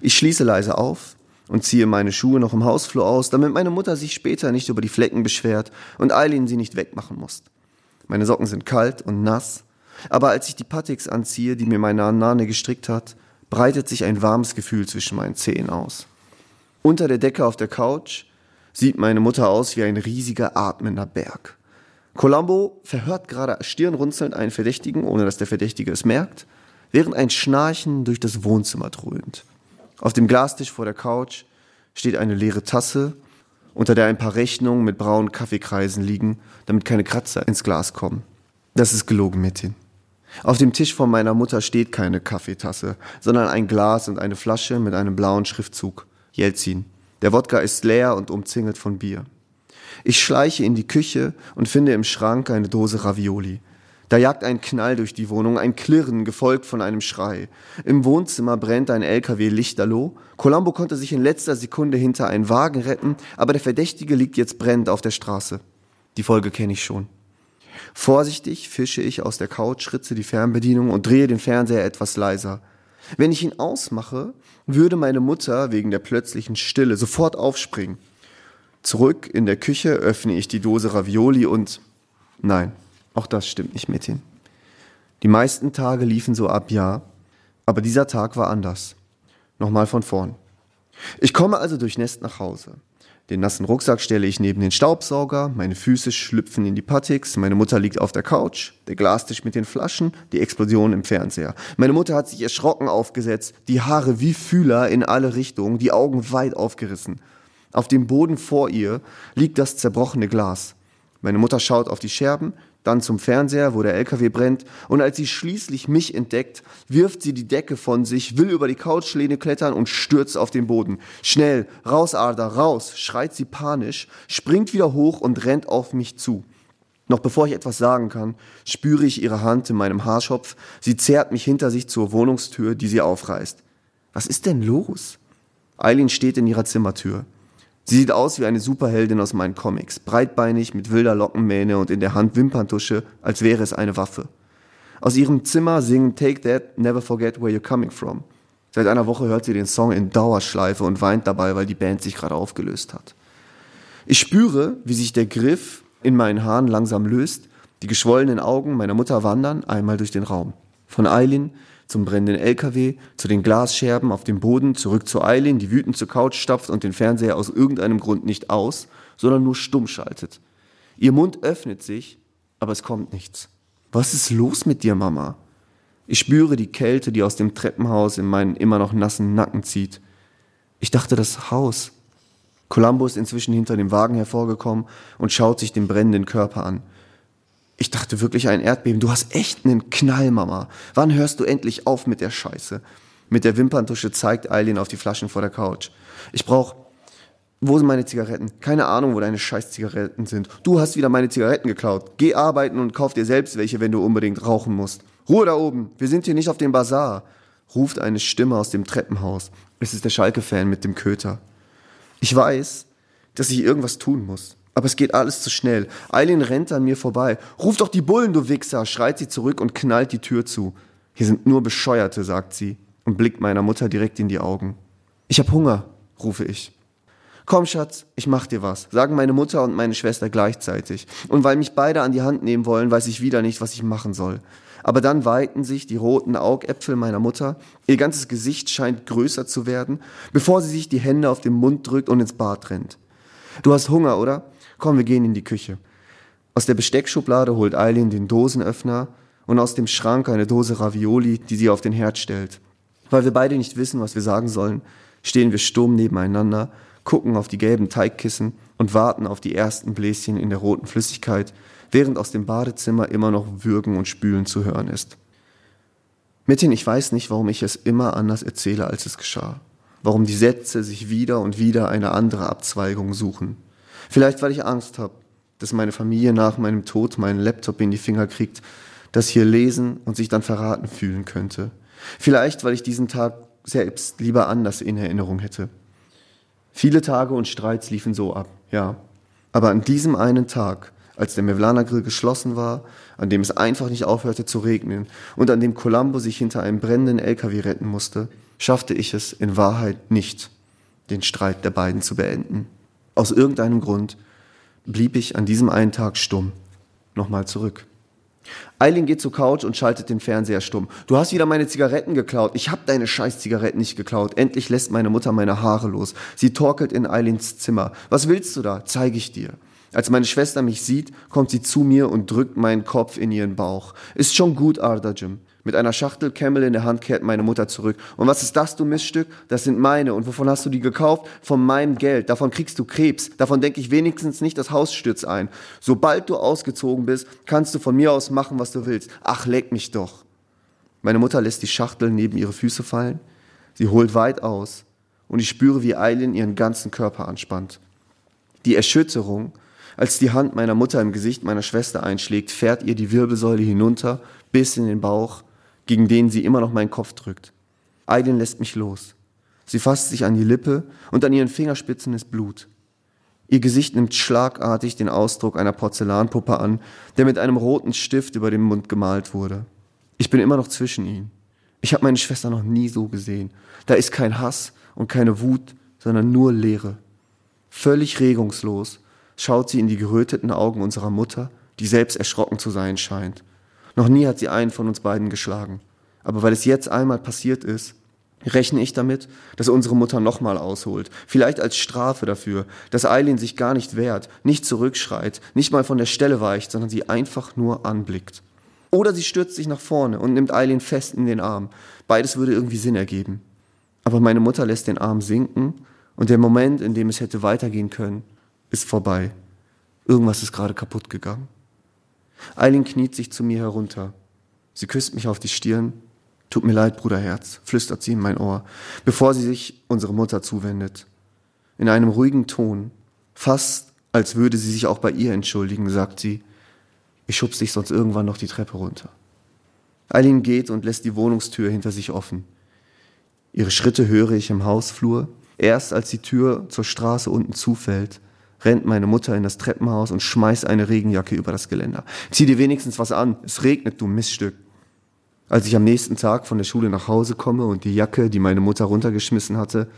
Ich schließe leise auf und ziehe meine Schuhe noch im Hausflur aus, damit meine Mutter sich später nicht über die Flecken beschwert und Eileen sie nicht wegmachen muss. Meine Socken sind kalt und nass, aber als ich die Patix anziehe, die mir meine Nane gestrickt hat, breitet sich ein warmes Gefühl zwischen meinen Zehen aus. Unter der Decke auf der Couch sieht meine Mutter aus wie ein riesiger atmender Berg. Colombo verhört gerade stirnrunzelnd einen Verdächtigen, ohne dass der Verdächtige es merkt, während ein Schnarchen durch das Wohnzimmer dröhnt. Auf dem Glastisch vor der Couch steht eine leere Tasse, unter der ein paar Rechnungen mit braunen Kaffeekreisen liegen, damit keine Kratzer ins Glas kommen. Das ist gelogen, Mädchen. Auf dem Tisch von meiner Mutter steht keine Kaffeetasse, sondern ein Glas und eine Flasche mit einem blauen Schriftzug. Jelzin. Der Wodka ist leer und umzingelt von Bier. Ich schleiche in die Küche und finde im Schrank eine Dose Ravioli. Da jagt ein Knall durch die Wohnung, ein Klirren, gefolgt von einem Schrei. Im Wohnzimmer brennt ein LKW lichterloh. Colombo konnte sich in letzter Sekunde hinter einen Wagen retten, aber der Verdächtige liegt jetzt brennend auf der Straße. Die Folge kenne ich schon. Vorsichtig fische ich aus der Couch, ritze die Fernbedienung und drehe den Fernseher etwas leiser. Wenn ich ihn ausmache, würde meine Mutter wegen der plötzlichen Stille sofort aufspringen. Zurück in der Küche öffne ich die Dose Ravioli und nein, auch das stimmt nicht mit hin. Die meisten Tage liefen so ab, ja, aber dieser Tag war anders. Nochmal von vorn. Ich komme also durchnässt nach Hause. Den nassen Rucksack stelle ich neben den Staubsauger, meine Füße schlüpfen in die Patix, meine Mutter liegt auf der Couch, der Glastisch mit den Flaschen, die Explosion im Fernseher. Meine Mutter hat sich erschrocken aufgesetzt, die Haare wie Fühler in alle Richtungen, die Augen weit aufgerissen. Auf dem Boden vor ihr liegt das zerbrochene Glas. Meine Mutter schaut auf die Scherben, dann zum Fernseher, wo der LKW brennt, und als sie schließlich mich entdeckt, wirft sie die Decke von sich, will über die Couchlehne klettern und stürzt auf den Boden. Schnell, raus, Arda, raus, schreit sie panisch, springt wieder hoch und rennt auf mich zu. Noch bevor ich etwas sagen kann, spüre ich ihre Hand in meinem Haarschopf, sie zerrt mich hinter sich zur Wohnungstür, die sie aufreißt. Was ist denn los? Eileen steht in ihrer Zimmertür. Sie sieht aus wie eine Superheldin aus meinen Comics, breitbeinig, mit wilder Lockenmähne und in der Hand Wimperntusche, als wäre es eine Waffe. Aus ihrem Zimmer singen Take That, Never Forget Where You're Coming From. Seit einer Woche hört sie den Song in Dauerschleife und weint dabei, weil die Band sich gerade aufgelöst hat. Ich spüre, wie sich der Griff in meinen Haaren langsam löst, die geschwollenen Augen meiner Mutter wandern einmal durch den Raum. Von Eileen zum brennenden LKW, zu den Glasscherben auf dem Boden, zurück zu Eileen, die wütend zur Couch stapft und den Fernseher aus irgendeinem Grund nicht aus, sondern nur stumm schaltet. Ihr Mund öffnet sich, aber es kommt nichts. Was ist los mit dir, Mama? Ich spüre die Kälte, die aus dem Treppenhaus in meinen immer noch nassen Nacken zieht. Ich dachte, das Haus. Columbo ist inzwischen hinter dem Wagen hervorgekommen und schaut sich den brennenden Körper an. Ich dachte wirklich ein Erdbeben. Du hast echt einen Knall, Mama. Wann hörst du endlich auf mit der Scheiße? Mit der Wimperntusche zeigt Eileen auf die Flaschen vor der Couch. Ich brauch. Wo sind meine Zigaretten? Keine Ahnung, wo deine scheiß Zigaretten sind. Du hast wieder meine Zigaretten geklaut. Geh arbeiten und kauf dir selbst welche, wenn du unbedingt rauchen musst. Ruhe da oben. Wir sind hier nicht auf dem Bazar. Ruft eine Stimme aus dem Treppenhaus. Es ist der Schalke-Fan mit dem Köter. Ich weiß, dass ich irgendwas tun muss. Aber es geht alles zu schnell. Eileen rennt an mir vorbei. Ruf doch die Bullen, du Wichser, schreit sie zurück und knallt die Tür zu. Hier sind nur Bescheuerte, sagt sie und blickt meiner Mutter direkt in die Augen. Ich hab Hunger, rufe ich. Komm, Schatz, ich mach dir was, sagen meine Mutter und meine Schwester gleichzeitig. Und weil mich beide an die Hand nehmen wollen, weiß ich wieder nicht, was ich machen soll. Aber dann weiten sich die roten Augäpfel meiner Mutter, ihr ganzes Gesicht scheint größer zu werden, bevor sie sich die Hände auf den Mund drückt und ins Bad rennt. Du hast Hunger, oder? Komm, wir gehen in die Küche. Aus der Besteckschublade holt Eileen den Dosenöffner und aus dem Schrank eine Dose Ravioli, die sie auf den Herd stellt. Weil wir beide nicht wissen, was wir sagen sollen, stehen wir stumm nebeneinander, gucken auf die gelben Teigkissen und warten auf die ersten Bläschen in der roten Flüssigkeit, während aus dem Badezimmer immer noch Würgen und Spülen zu hören ist. Mithin, ich weiß nicht, warum ich es immer anders erzähle, als es geschah. Warum die Sätze sich wieder und wieder eine andere Abzweigung suchen. Vielleicht, weil ich Angst habe, dass meine Familie nach meinem Tod meinen Laptop in die Finger kriegt, das hier lesen und sich dann verraten fühlen könnte. Vielleicht, weil ich diesen Tag selbst lieber anders in Erinnerung hätte. Viele Tage und Streits liefen so ab, ja. Aber an diesem einen Tag, als der Mevlana Grill geschlossen war, an dem es einfach nicht aufhörte zu regnen und an dem Columbo sich hinter einem brennenden LKW retten musste, schaffte ich es in Wahrheit nicht, den Streit der beiden zu beenden. Aus irgendeinem Grund blieb ich an diesem einen Tag stumm. Nochmal zurück. Eileen geht zur Couch und schaltet den Fernseher stumm. Du hast wieder meine Zigaretten geklaut. Ich hab deine scheiß Zigaretten nicht geklaut. Endlich lässt meine Mutter meine Haare los. Sie torkelt in Eileens Zimmer. Was willst du da? Zeige ich dir. Als meine Schwester mich sieht, kommt sie zu mir und drückt meinen Kopf in ihren Bauch. Ist schon gut, Arda Jim. Mit einer Schachtel Camel in der Hand kehrt meine Mutter zurück. Und was ist das, du Miststück? Das sind meine. Und wovon hast du die gekauft? Von meinem Geld. Davon kriegst du Krebs. Davon denke ich wenigstens nicht das Haus stürzt ein. Sobald du ausgezogen bist, kannst du von mir aus machen, was du willst. Ach, leck mich doch. Meine Mutter lässt die Schachtel neben ihre Füße fallen. Sie holt weit aus. Und ich spüre, wie Eileen ihren ganzen Körper anspannt. Die Erschütterung, als die Hand meiner Mutter im Gesicht meiner Schwester einschlägt, fährt ihr die Wirbelsäule hinunter bis in den Bauch gegen den sie immer noch meinen Kopf drückt. Aiden lässt mich los. Sie fasst sich an die Lippe und an ihren Fingerspitzen ist Blut. Ihr Gesicht nimmt schlagartig den Ausdruck einer Porzellanpuppe an, der mit einem roten Stift über dem Mund gemalt wurde. Ich bin immer noch zwischen ihnen. Ich habe meine Schwester noch nie so gesehen. Da ist kein Hass und keine Wut, sondern nur Leere. Völlig regungslos schaut sie in die geröteten Augen unserer Mutter, die selbst erschrocken zu sein scheint. Noch nie hat sie einen von uns beiden geschlagen. Aber weil es jetzt einmal passiert ist, rechne ich damit, dass unsere Mutter nochmal ausholt. Vielleicht als Strafe dafür, dass Eileen sich gar nicht wehrt, nicht zurückschreit, nicht mal von der Stelle weicht, sondern sie einfach nur anblickt. Oder sie stürzt sich nach vorne und nimmt Eileen fest in den Arm. Beides würde irgendwie Sinn ergeben. Aber meine Mutter lässt den Arm sinken und der Moment, in dem es hätte weitergehen können, ist vorbei. Irgendwas ist gerade kaputt gegangen. Eileen kniet sich zu mir herunter. Sie küsst mich auf die Stirn. Tut mir leid, Bruderherz, flüstert sie in mein Ohr, bevor sie sich unsere Mutter zuwendet. In einem ruhigen Ton, fast als würde sie sich auch bei ihr entschuldigen, sagt sie, ich schubs dich sonst irgendwann noch die Treppe runter. Eileen geht und lässt die Wohnungstür hinter sich offen. Ihre Schritte höre ich im Hausflur. Erst als die Tür zur Straße unten zufällt, rennt meine Mutter in das Treppenhaus und schmeißt eine Regenjacke über das Geländer. Zieh dir wenigstens was an. Es regnet, du Miststück. Als ich am nächsten Tag von der Schule nach Hause komme und die Jacke, die meine Mutter runtergeschmissen hatte,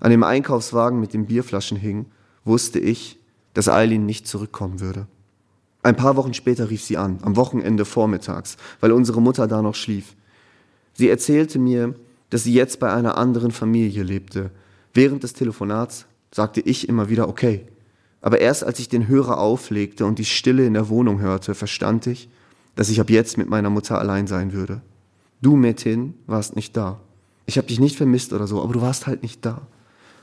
an dem Einkaufswagen mit den Bierflaschen hing, wusste ich, dass Eileen nicht zurückkommen würde. Ein paar Wochen später rief sie an, am Wochenende vormittags, weil unsere Mutter da noch schlief. Sie erzählte mir, dass sie jetzt bei einer anderen Familie lebte. Während des Telefonats sagte ich immer wieder okay. Aber erst als ich den Hörer auflegte und die Stille in der Wohnung hörte, verstand ich, dass ich ab jetzt mit meiner Mutter allein sein würde. Du, Metin, warst nicht da. Ich habe dich nicht vermisst oder so, aber du warst halt nicht da.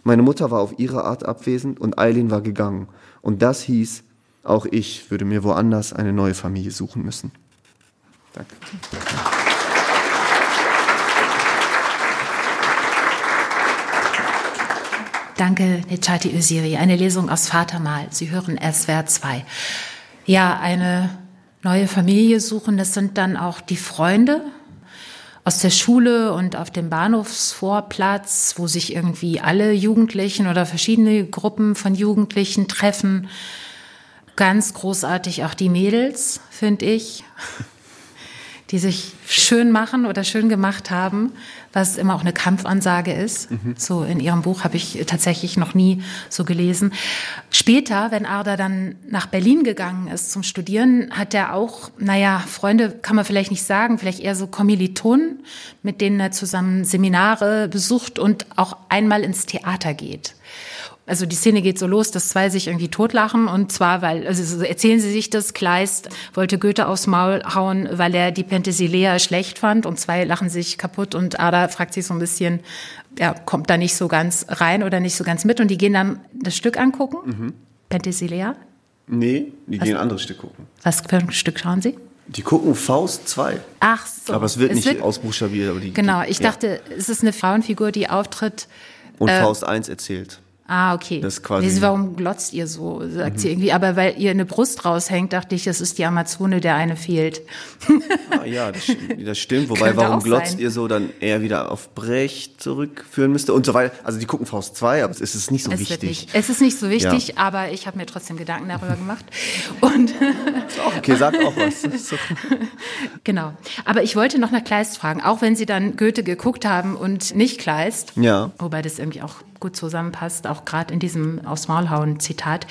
Meine Mutter war auf ihre Art abwesend und Eileen war gegangen. Und das hieß, auch ich würde mir woanders eine neue Familie suchen müssen. Danke. Danke, Nechati Öziri. Eine Lesung aus Vatermal. Sie hören SWR 2. Ja, eine neue Familie suchen, das sind dann auch die Freunde aus der Schule und auf dem Bahnhofsvorplatz, wo sich irgendwie alle Jugendlichen oder verschiedene Gruppen von Jugendlichen treffen. Ganz großartig auch die Mädels, finde ich die sich schön machen oder schön gemacht haben, was immer auch eine Kampfansage ist. Mhm. So in ihrem Buch habe ich tatsächlich noch nie so gelesen. Später, wenn Arda dann nach Berlin gegangen ist zum Studieren, hat er auch, naja, Freunde kann man vielleicht nicht sagen, vielleicht eher so Kommilitonen, mit denen er zusammen Seminare besucht und auch einmal ins Theater geht also die Szene geht so los, dass zwei sich irgendwie totlachen und zwar, weil, also so erzählen sie sich das, Kleist wollte Goethe aufs Maul hauen, weil er die Penthesilea schlecht fand und zwei lachen sich kaputt und Ada fragt sich so ein bisschen, er kommt da nicht so ganz rein oder nicht so ganz mit und die gehen dann das Stück angucken, mhm. Penthesilea. Nee, die was, gehen ein anderes Stück gucken. Was für ein Stück schauen sie? Die gucken Faust 2. Ach so. Aber es wird es nicht wird, ausbuchstabiert. Aber die, genau, ich die, dachte, ja. es ist eine Frauenfigur, die auftritt. Und äh, Faust 1 erzählt. Ah, okay. Das quasi nee, warum glotzt ihr so, sagt mhm. sie irgendwie. Aber weil ihr eine Brust raushängt, dachte ich, das ist die Amazone, der eine fehlt. Ah, ja, das, das stimmt. Wobei, warum glotzt sein. ihr so dann eher wieder auf Brecht zurückführen müsste und so weiter. Also die gucken Faust 2, aber es ist nicht so es wichtig. Nicht. Es ist nicht so wichtig, ja. aber ich habe mir trotzdem Gedanken darüber gemacht. Und okay, sag auch was. genau. Aber ich wollte noch nach Kleist fragen, auch wenn Sie dann Goethe geguckt haben und nicht Kleist. Ja. Wobei das irgendwie auch gut zusammenpasst, auch gerade in diesem Aus Maulhauen-Zitat.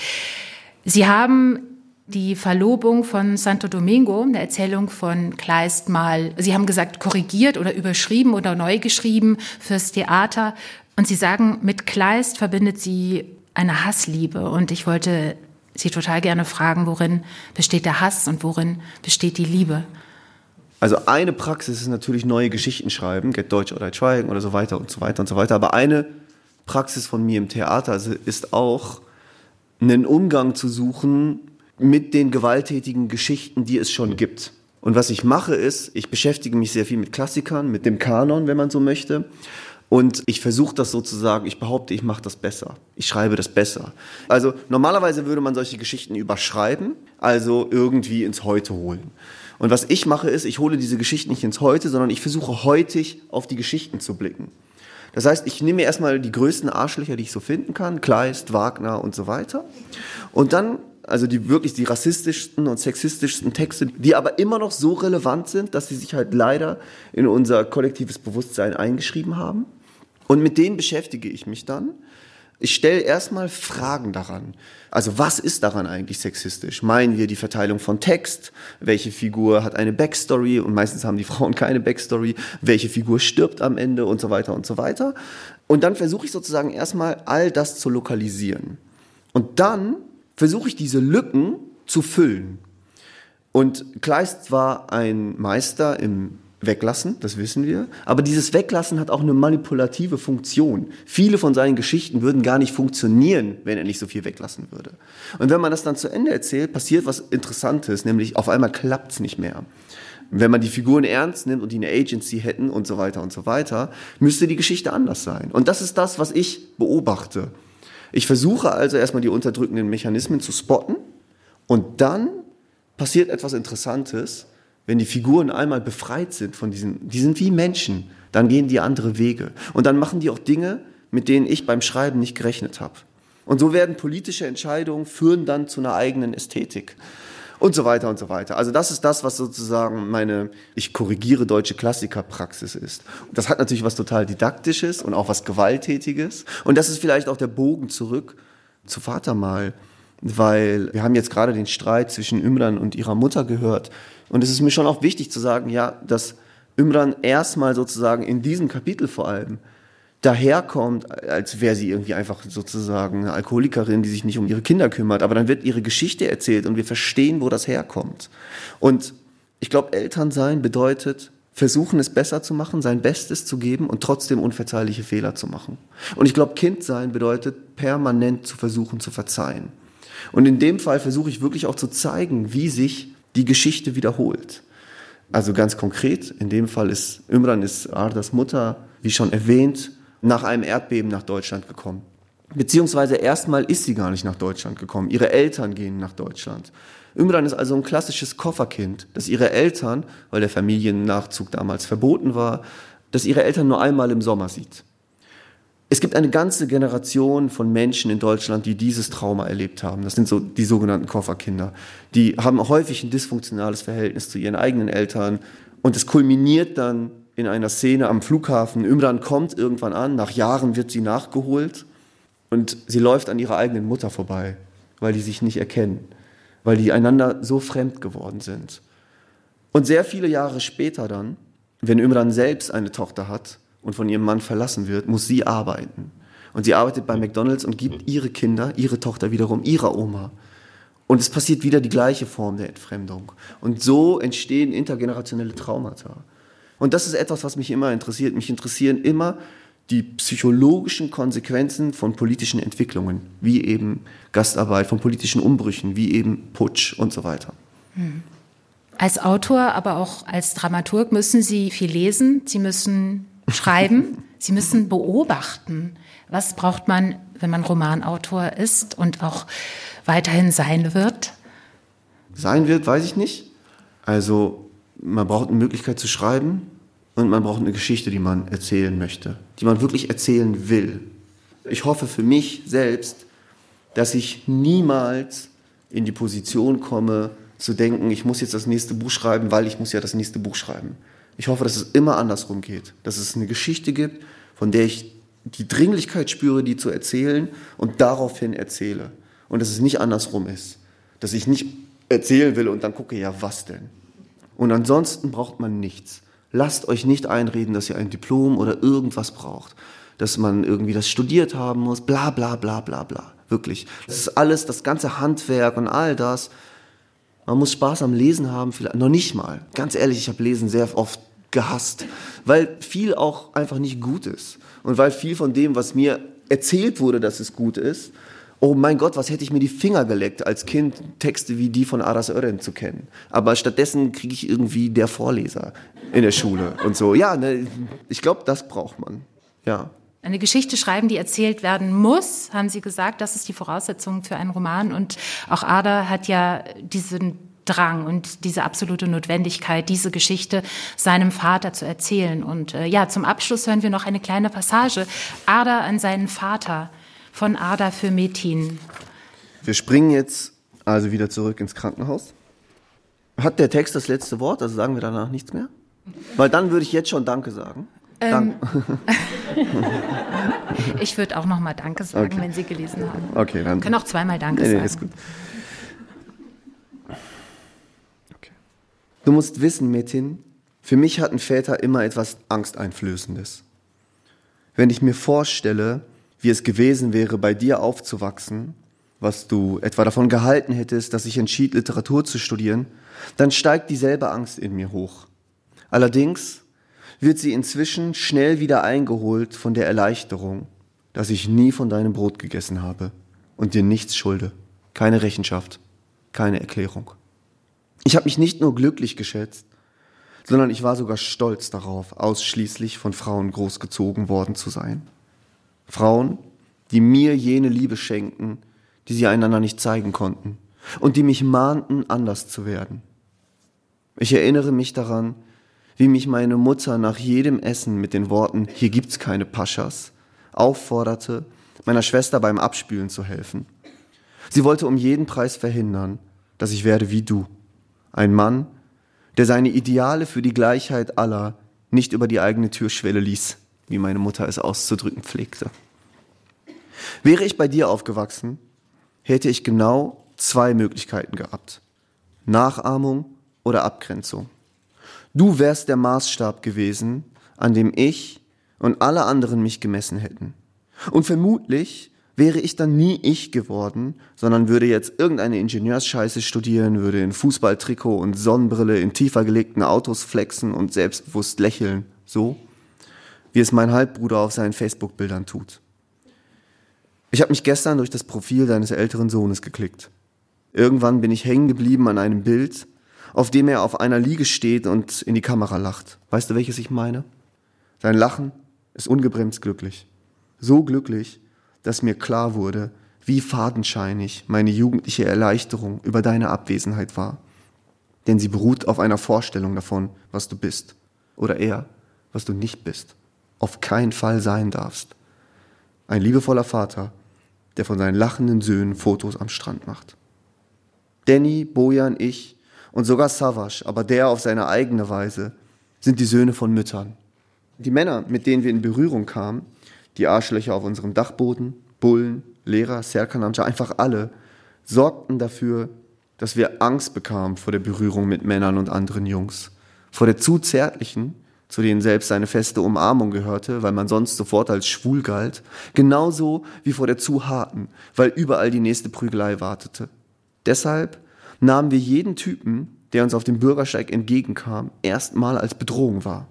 Sie haben die Verlobung von Santo Domingo, eine Erzählung von Kleist mal, Sie haben gesagt, korrigiert oder überschrieben oder neu geschrieben fürs Theater. Und Sie sagen, mit Kleist verbindet sie eine Hassliebe. Und ich wollte Sie total gerne fragen, worin besteht der Hass und worin besteht die Liebe? Also eine Praxis ist natürlich neue Geschichten schreiben, Get Deutsch oder Schweigen oder so weiter und so weiter und so weiter. Aber eine Praxis von mir im Theater also ist auch, einen Umgang zu suchen mit den gewalttätigen Geschichten, die es schon gibt. Und was ich mache ist, ich beschäftige mich sehr viel mit Klassikern, mit dem Kanon, wenn man so möchte. Und ich versuche das sozusagen, ich behaupte, ich mache das besser. Ich schreibe das besser. Also normalerweise würde man solche Geschichten überschreiben, also irgendwie ins Heute holen. Und was ich mache ist, ich hole diese Geschichten nicht ins Heute, sondern ich versuche heutig auf die Geschichten zu blicken. Das heißt, ich nehme mir erstmal die größten Arschlöcher, die ich so finden kann, Kleist, Wagner und so weiter. Und dann, also die wirklich die rassistischsten und sexistischsten Texte, die aber immer noch so relevant sind, dass sie sich halt leider in unser kollektives Bewusstsein eingeschrieben haben. Und mit denen beschäftige ich mich dann. Ich stelle erstmal Fragen daran. Also was ist daran eigentlich sexistisch? Meinen wir die Verteilung von Text? Welche Figur hat eine Backstory? Und meistens haben die Frauen keine Backstory. Welche Figur stirbt am Ende und so weiter und so weiter. Und dann versuche ich sozusagen erstmal all das zu lokalisieren. Und dann versuche ich diese Lücken zu füllen. Und Kleist war ein Meister im weglassen, das wissen wir. Aber dieses Weglassen hat auch eine manipulative Funktion. Viele von seinen Geschichten würden gar nicht funktionieren, wenn er nicht so viel weglassen würde. Und wenn man das dann zu Ende erzählt, passiert was Interessantes, nämlich auf einmal klappt's nicht mehr. Wenn man die Figuren ernst nimmt und die eine Agency hätten und so weiter und so weiter, müsste die Geschichte anders sein. Und das ist das, was ich beobachte. Ich versuche also erstmal die unterdrückenden Mechanismen zu spotten und dann passiert etwas Interessantes, wenn die Figuren einmal befreit sind von diesen, die sind wie Menschen, dann gehen die andere Wege. Und dann machen die auch Dinge, mit denen ich beim Schreiben nicht gerechnet habe. Und so werden politische Entscheidungen führen dann zu einer eigenen Ästhetik. Und so weiter und so weiter. Also das ist das, was sozusagen meine, ich korrigiere deutsche Klassikerpraxis ist. Das hat natürlich was total Didaktisches und auch was Gewalttätiges. Und das ist vielleicht auch der Bogen zurück zu Vatermal. Weil wir haben jetzt gerade den Streit zwischen Ümran und ihrer Mutter gehört. Und es ist mir schon auch wichtig zu sagen, ja, dass Imran erstmal sozusagen in diesem Kapitel vor allem daherkommt, als wäre sie irgendwie einfach sozusagen eine Alkoholikerin, die sich nicht um ihre Kinder kümmert. Aber dann wird ihre Geschichte erzählt und wir verstehen, wo das herkommt. Und ich glaube, Eltern sein bedeutet, versuchen es besser zu machen, sein Bestes zu geben und trotzdem unverzeihliche Fehler zu machen. Und ich glaube, Kind sein bedeutet, permanent zu versuchen zu verzeihen. Und in dem Fall versuche ich wirklich auch zu zeigen, wie sich die Geschichte wiederholt. Also ganz konkret, in dem Fall ist Imran ist Ardas Mutter, wie schon erwähnt, nach einem Erdbeben nach Deutschland gekommen. Beziehungsweise erstmal ist sie gar nicht nach Deutschland gekommen. Ihre Eltern gehen nach Deutschland. Imran ist also ein klassisches Kofferkind, dass ihre Eltern, weil der Familiennachzug damals verboten war, dass ihre Eltern nur einmal im Sommer sieht. Es gibt eine ganze Generation von Menschen in Deutschland, die dieses Trauma erlebt haben. Das sind so die sogenannten Kofferkinder. Die haben häufig ein dysfunktionales Verhältnis zu ihren eigenen Eltern. Und es kulminiert dann in einer Szene am Flughafen. Ümran kommt irgendwann an, nach Jahren wird sie nachgeholt und sie läuft an ihrer eigenen Mutter vorbei, weil die sich nicht erkennen, weil die einander so fremd geworden sind. Und sehr viele Jahre später dann, wenn Ümran selbst eine Tochter hat, und von ihrem Mann verlassen wird, muss sie arbeiten. Und sie arbeitet bei McDonald's und gibt ihre Kinder, ihre Tochter wiederum ihrer Oma. Und es passiert wieder die gleiche Form der Entfremdung. Und so entstehen intergenerationelle Traumata. Und das ist etwas, was mich immer interessiert. Mich interessieren immer die psychologischen Konsequenzen von politischen Entwicklungen, wie eben Gastarbeit, von politischen Umbrüchen, wie eben Putsch und so weiter. Als Autor, aber auch als Dramaturg müssen Sie viel lesen. Sie müssen schreiben, sie müssen beobachten. Was braucht man, wenn man Romanautor ist und auch weiterhin sein wird? Sein wird, weiß ich nicht. Also man braucht eine Möglichkeit zu schreiben und man braucht eine Geschichte, die man erzählen möchte, die man wirklich erzählen will. Ich hoffe für mich selbst, dass ich niemals in die Position komme, zu denken, ich muss jetzt das nächste Buch schreiben, weil ich muss ja das nächste Buch schreiben. Ich hoffe, dass es immer andersrum geht, dass es eine Geschichte gibt, von der ich die Dringlichkeit spüre, die zu erzählen und daraufhin erzähle. Und dass es nicht andersrum ist. Dass ich nicht erzählen will und dann gucke, ja, was denn? Und ansonsten braucht man nichts. Lasst euch nicht einreden, dass ihr ein Diplom oder irgendwas braucht. Dass man irgendwie das studiert haben muss, bla bla bla bla bla. Wirklich. Das ist alles, das ganze Handwerk und all das. Man muss Spaß am Lesen haben, vielleicht noch nicht mal. Ganz ehrlich, ich habe Lesen sehr oft gehasst, weil viel auch einfach nicht gut ist. Und weil viel von dem, was mir erzählt wurde, dass es gut ist, oh mein Gott, was hätte ich mir die Finger geleckt, als Kind Texte wie die von Aras Ören zu kennen. Aber stattdessen kriege ich irgendwie der Vorleser in der Schule und so. Ja, ne, ich glaube, das braucht man. Ja. Eine Geschichte schreiben, die erzählt werden muss, haben Sie gesagt, das ist die Voraussetzung für einen Roman. Und auch Ada hat ja diesen Drang und diese absolute Notwendigkeit, diese Geschichte seinem Vater zu erzählen. Und äh, ja, zum Abschluss hören wir noch eine kleine Passage. Ada an seinen Vater von Ada für Metin. Wir springen jetzt also wieder zurück ins Krankenhaus. Hat der Text das letzte Wort? Also sagen wir danach nichts mehr? Weil dann würde ich jetzt schon Danke sagen. Ähm, ich würde auch noch mal Danke sagen, okay. wenn Sie gelesen haben. Okay, dann. Wir können auch zweimal Danke nee, nee, sagen. Ist gut. Du musst wissen, Metin, für mich hatten Väter immer etwas Angsteinflößendes. Wenn ich mir vorstelle, wie es gewesen wäre, bei dir aufzuwachsen, was du etwa davon gehalten hättest, dass ich entschied, Literatur zu studieren, dann steigt dieselbe Angst in mir hoch. Allerdings wird sie inzwischen schnell wieder eingeholt von der Erleichterung, dass ich nie von deinem Brot gegessen habe und dir nichts schulde, keine Rechenschaft, keine Erklärung. Ich habe mich nicht nur glücklich geschätzt, sondern ich war sogar stolz darauf, ausschließlich von Frauen großgezogen worden zu sein. Frauen, die mir jene Liebe schenkten, die sie einander nicht zeigen konnten und die mich mahnten, anders zu werden. Ich erinnere mich daran, wie mich meine Mutter nach jedem Essen mit den Worten Hier gibt's keine Paschas aufforderte, meiner Schwester beim Abspülen zu helfen. Sie wollte um jeden Preis verhindern, dass ich werde wie du, ein Mann, der seine Ideale für die Gleichheit aller nicht über die eigene Türschwelle ließ, wie meine Mutter es auszudrücken pflegte. Wäre ich bei dir aufgewachsen, hätte ich genau zwei Möglichkeiten gehabt. Nachahmung oder Abgrenzung. Du wärst der Maßstab gewesen, an dem ich und alle anderen mich gemessen hätten. Und vermutlich wäre ich dann nie ich geworden, sondern würde jetzt irgendeine Ingenieursscheiße studieren, würde in Fußballtrikot und Sonnenbrille in tiefer gelegten Autos flexen und selbstbewusst lächeln, so wie es mein Halbbruder auf seinen Facebook-Bildern tut. Ich habe mich gestern durch das Profil deines älteren Sohnes geklickt. Irgendwann bin ich hängen geblieben an einem Bild, auf dem er auf einer Liege steht und in die Kamera lacht. Weißt du, welches ich meine? Sein Lachen ist ungebremst glücklich. So glücklich, dass mir klar wurde, wie fadenscheinig meine jugendliche Erleichterung über deine Abwesenheit war. Denn sie beruht auf einer Vorstellung davon, was du bist. Oder eher, was du nicht bist. Auf keinen Fall sein darfst. Ein liebevoller Vater, der von seinen lachenden Söhnen Fotos am Strand macht. Danny, Bojan, ich und sogar Savas, aber der auf seine eigene Weise, sind die Söhne von Müttern. Die Männer, mit denen wir in Berührung kamen, die Arschlöcher auf unserem Dachboden, Bullen, Lehrer, Serkanamja, einfach alle, sorgten dafür, dass wir Angst bekamen vor der Berührung mit Männern und anderen Jungs, vor der zu zärtlichen, zu denen selbst seine feste Umarmung gehörte, weil man sonst sofort als schwul galt, genauso wie vor der zu harten, weil überall die nächste Prügelei wartete. Deshalb nahmen wir jeden Typen, der uns auf dem Bürgersteig entgegenkam, erstmal als Bedrohung wahr.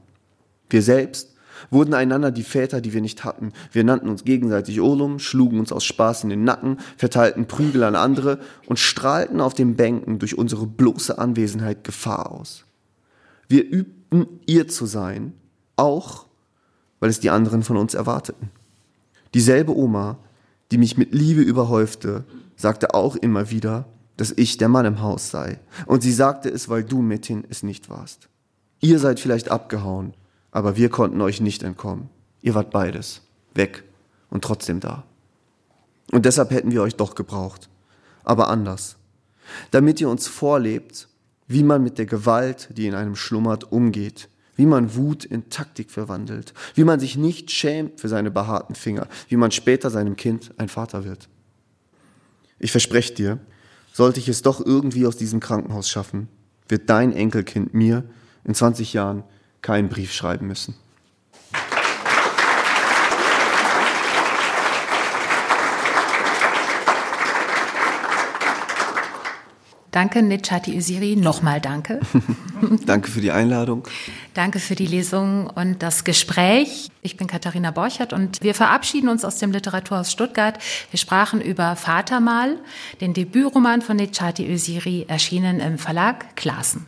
Wir selbst wurden einander die Väter, die wir nicht hatten. Wir nannten uns gegenseitig Olum, schlugen uns aus Spaß in den Nacken, verteilten Prügel an andere und strahlten auf den Bänken durch unsere bloße Anwesenheit Gefahr aus. Wir übten ihr zu sein, auch weil es die anderen von uns erwarteten. Dieselbe Oma, die mich mit Liebe überhäufte, sagte auch immer wieder, dass ich der Mann im Haus sei. Und sie sagte es, weil du, Metin, es nicht warst. Ihr seid vielleicht abgehauen, aber wir konnten euch nicht entkommen. Ihr wart beides, weg und trotzdem da. Und deshalb hätten wir euch doch gebraucht, aber anders. Damit ihr uns vorlebt, wie man mit der Gewalt, die in einem schlummert, umgeht, wie man Wut in Taktik verwandelt, wie man sich nicht schämt für seine behaarten Finger, wie man später seinem Kind ein Vater wird. Ich verspreche dir, sollte ich es doch irgendwie aus diesem Krankenhaus schaffen, wird dein Enkelkind mir in 20 Jahren keinen Brief schreiben müssen. Danke, Nitschati Usiri. Nochmal danke. danke für die Einladung. Danke für die Lesung und das Gespräch. Ich bin Katharina Borchert und wir verabschieden uns aus dem Literaturhaus Stuttgart. Wir sprachen über Vatermal, den Debütroman von Nitschati Usiri, erschienen im Verlag Klassen.